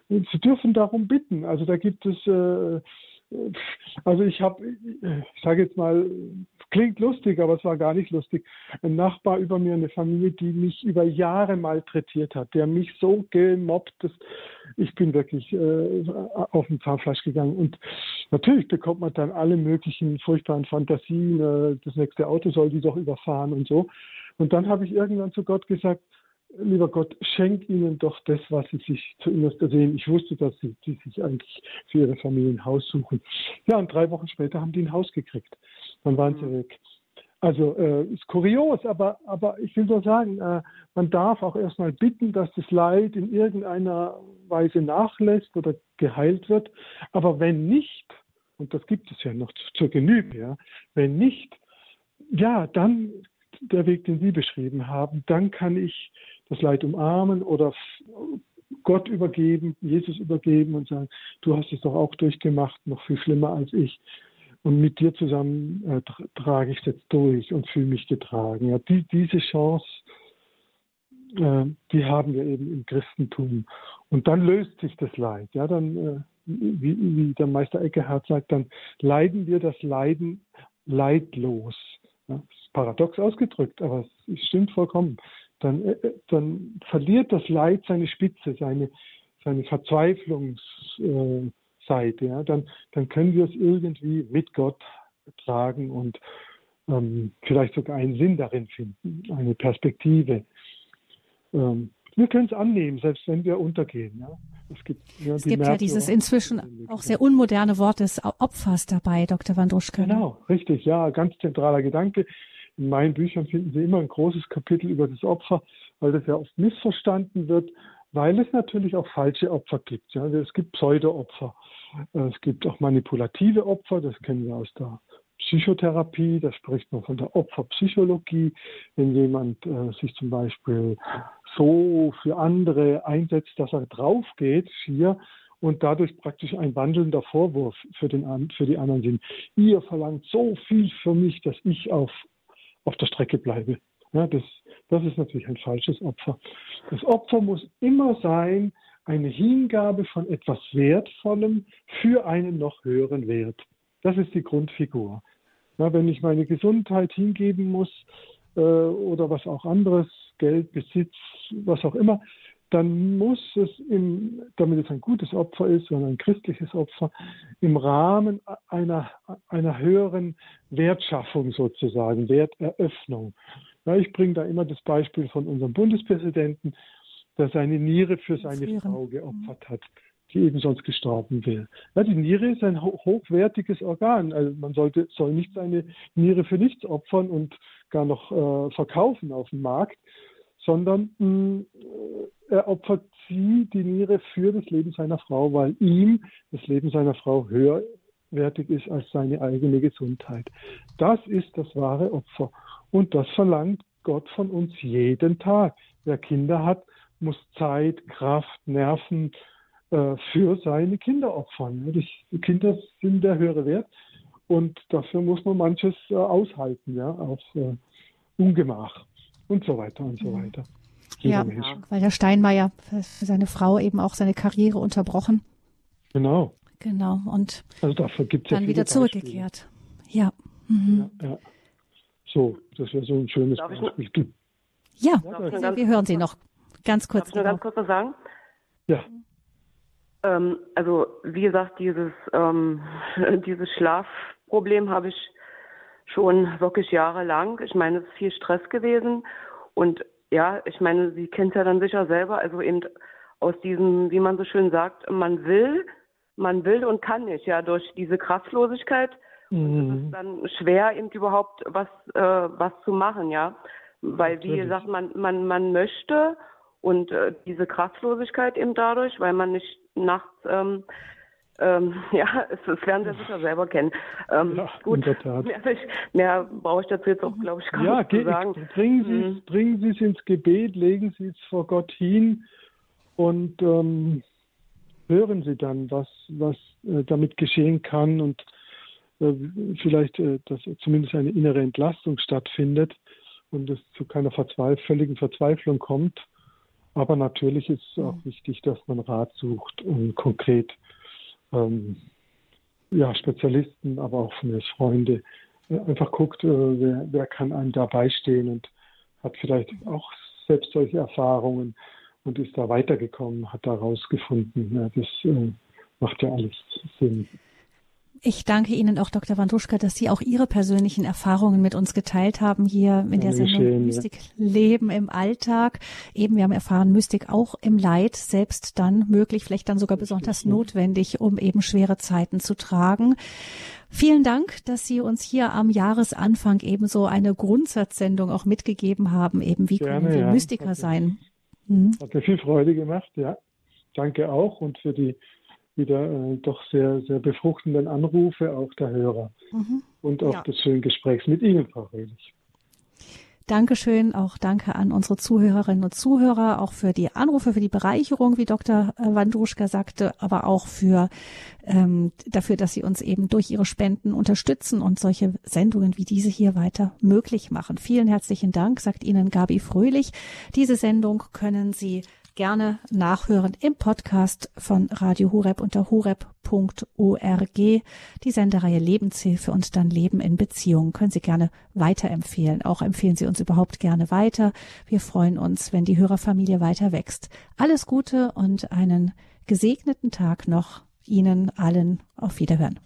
Sie dürfen darum bitten. Also da gibt es äh, also ich habe, ich sage jetzt mal, klingt lustig, aber es war gar nicht lustig. Ein Nachbar über mir, eine Familie, die mich über Jahre malträtiert hat, der mich so gemobbt, dass ich bin wirklich äh, auf den Zahnfleisch gegangen. Und natürlich bekommt man dann alle möglichen furchtbaren Fantasien, äh, das nächste Auto soll die doch überfahren und so. Und dann habe ich irgendwann zu Gott gesagt, lieber Gott, schenk ihnen doch das, was sie sich zuinnerst ersehen. Ich wusste, dass sie, die sich eigentlich für ihre Familie ein Haus suchen. Ja, und drei Wochen später haben die ein Haus gekriegt. Dann waren sie mhm. weg. Also äh, ist kurios, aber, aber ich will nur sagen, äh, man darf auch erstmal bitten, dass das Leid in irgendeiner Weise nachlässt oder geheilt wird. Aber wenn nicht, und das gibt es ja noch zur Genüge, ja, wenn nicht, ja, dann der Weg, den Sie beschrieben haben, dann kann ich das Leid umarmen oder Gott übergeben, Jesus übergeben und sagen, du hast es doch auch durchgemacht, noch viel schlimmer als ich. Und mit dir zusammen äh, trage ich es jetzt durch und fühle mich getragen. Ja, die, diese Chance, äh, die haben wir eben im Christentum. Und dann löst sich das Leid. Ja, dann, äh, wie, wie der Meister Eckehard sagt, dann leiden wir das Leiden leidlos. Ja, paradox ausgedrückt, aber es stimmt vollkommen dann, äh, dann verliert das Leid seine Spitze, seine, seine Verzweiflungsseite. Ja? Dann, dann können wir es irgendwie mit Gott tragen und ähm, vielleicht sogar einen Sinn darin finden, eine Perspektive. Ähm, wir können es annehmen, selbst wenn wir untergehen. Ja? Es gibt, ja, es gibt ja dieses inzwischen auch sehr unmoderne Wort des Opfers dabei, Dr. Wandruschke. Genau, richtig, ja, ganz zentraler Gedanke. In meinen Büchern finden Sie immer ein großes Kapitel über das Opfer, weil das ja oft missverstanden wird, weil es natürlich auch falsche Opfer gibt. Ja. Es gibt Pseudo-Opfer. Es gibt auch manipulative Opfer, das kennen wir aus der Psychotherapie, da spricht man von der Opferpsychologie, wenn jemand äh, sich zum Beispiel so für andere einsetzt, dass er draufgeht, hier, und dadurch praktisch ein wandelnder Vorwurf für, den, für die anderen sind. Ihr verlangt so viel für mich, dass ich auf auf der Strecke bleibe. Ja, das, das ist natürlich ein falsches Opfer. Das Opfer muss immer sein, eine Hingabe von etwas Wertvollem für einen noch höheren Wert. Das ist die Grundfigur. Ja, wenn ich meine Gesundheit hingeben muss äh, oder was auch anderes, Geld, Besitz, was auch immer, dann muss es, im, damit es ein gutes Opfer ist, sondern ein christliches Opfer, im Rahmen einer, einer höheren Wertschaffung sozusagen, Werteröffnung. Ja, ich bringe da immer das Beispiel von unserem Bundespräsidenten, der seine Niere für seine Frau geopfert hat, die eben sonst gestorben wäre. Ja, die Niere ist ein hochwertiges Organ. Also man sollte, soll nicht seine Niere für nichts opfern und gar noch äh, verkaufen auf dem Markt, sondern mh, mm, er opfert sie, die Niere, für das Leben seiner Frau, weil ihm das Leben seiner Frau höherwertig ist als seine eigene Gesundheit. Das ist das wahre Opfer. Und das verlangt Gott von uns jeden Tag. Wer Kinder hat, muss Zeit, Kraft, Nerven äh, für seine Kinder opfern. Die Kinder sind der höhere Wert und dafür muss man manches äh, aushalten, ja, auch äh, Ungemach und so weiter und so mhm. weiter. ja, Mensch. weil der Steinmeier für seine Frau eben auch seine Karriere unterbrochen. Genau. Genau. Und also dafür gibt's dann ja wieder zurückgekehrt. Ja. Mhm. ja. ja. So, das wäre so ein schönes Darf Beispiel. Ja, ja wir hören Sie noch ganz kurz. Darf ich nur ganz kurz was sagen? Ja. Ähm, also wie gesagt, dieses, ähm, dieses Schlafproblem habe ich schon wirklich jahrelang. Ich meine, es ist viel Stress gewesen. Und ja, ich meine, Sie kennt ja dann sicher selber, also eben aus diesem, wie man so schön sagt, man will, man will und kann nicht, ja, durch diese Kraftlosigkeit. Mhm. Und es ist dann schwer, eben überhaupt was, äh, was zu machen, ja. Weil, wie gesagt, man, man, man möchte und äh, diese Kraftlosigkeit eben dadurch, weil man nicht nachts, ähm, ähm, ja, es, es werden Sie sicher selber kennen. Ähm, ja, gut, mehr, mehr brauche ich dazu jetzt auch, glaube ich, gar ja, nicht zu sagen. Bringen Sie, mhm. bringen Sie es ins Gebet, legen Sie es vor Gott hin und ähm, hören Sie dann, was, was äh, damit geschehen kann und äh, vielleicht, äh, dass zumindest eine innere Entlastung stattfindet und es zu keiner Verzweif völligen Verzweiflung kommt. Aber natürlich ist es auch wichtig, dass man Rat sucht und konkret ähm, ja, Spezialisten, aber auch von Freunde äh, einfach guckt, äh, wer, wer kann einem da beistehen und hat vielleicht auch selbst solche Erfahrungen und ist da weitergekommen, hat da rausgefunden. Ja, das äh, macht ja alles Sinn. Ich danke Ihnen auch, Dr. Wandruschka, dass Sie auch Ihre persönlichen Erfahrungen mit uns geteilt haben hier in der Sendung schön, Mystik ja. Leben im Alltag. Eben, wir haben erfahren, Mystik auch im Leid, selbst dann möglich, vielleicht dann sogar besonders notwendig, um eben schwere Zeiten zu tragen. Vielen Dank, dass Sie uns hier am Jahresanfang eben so eine Grundsatzsendung auch mitgegeben haben, eben wie Gerne, können wir ja. Mystiker hat sein. Hm. Hat mir viel Freude gemacht, ja. Danke auch und für die wieder äh, doch sehr, sehr befruchtenden Anrufe auch der Hörer mhm. und auch ja. des schönen Gesprächs mit Ihnen, Frau Rehlich. Dankeschön, auch danke an unsere Zuhörerinnen und Zuhörer, auch für die Anrufe, für die Bereicherung, wie Dr. Wandruschka sagte, aber auch für ähm, dafür, dass Sie uns eben durch Ihre Spenden unterstützen und solche Sendungen wie diese hier weiter möglich machen. Vielen herzlichen Dank, sagt Ihnen Gabi Fröhlich. Diese Sendung können Sie gerne nachhören im Podcast von Radio Horeb unter horeb.org. Die Sendereihe Lebenshilfe und dann Leben in Beziehungen können Sie gerne weiterempfehlen. Auch empfehlen Sie uns überhaupt gerne weiter. Wir freuen uns, wenn die Hörerfamilie weiter wächst. Alles Gute und einen gesegneten Tag noch Ihnen allen. Auf Wiederhören.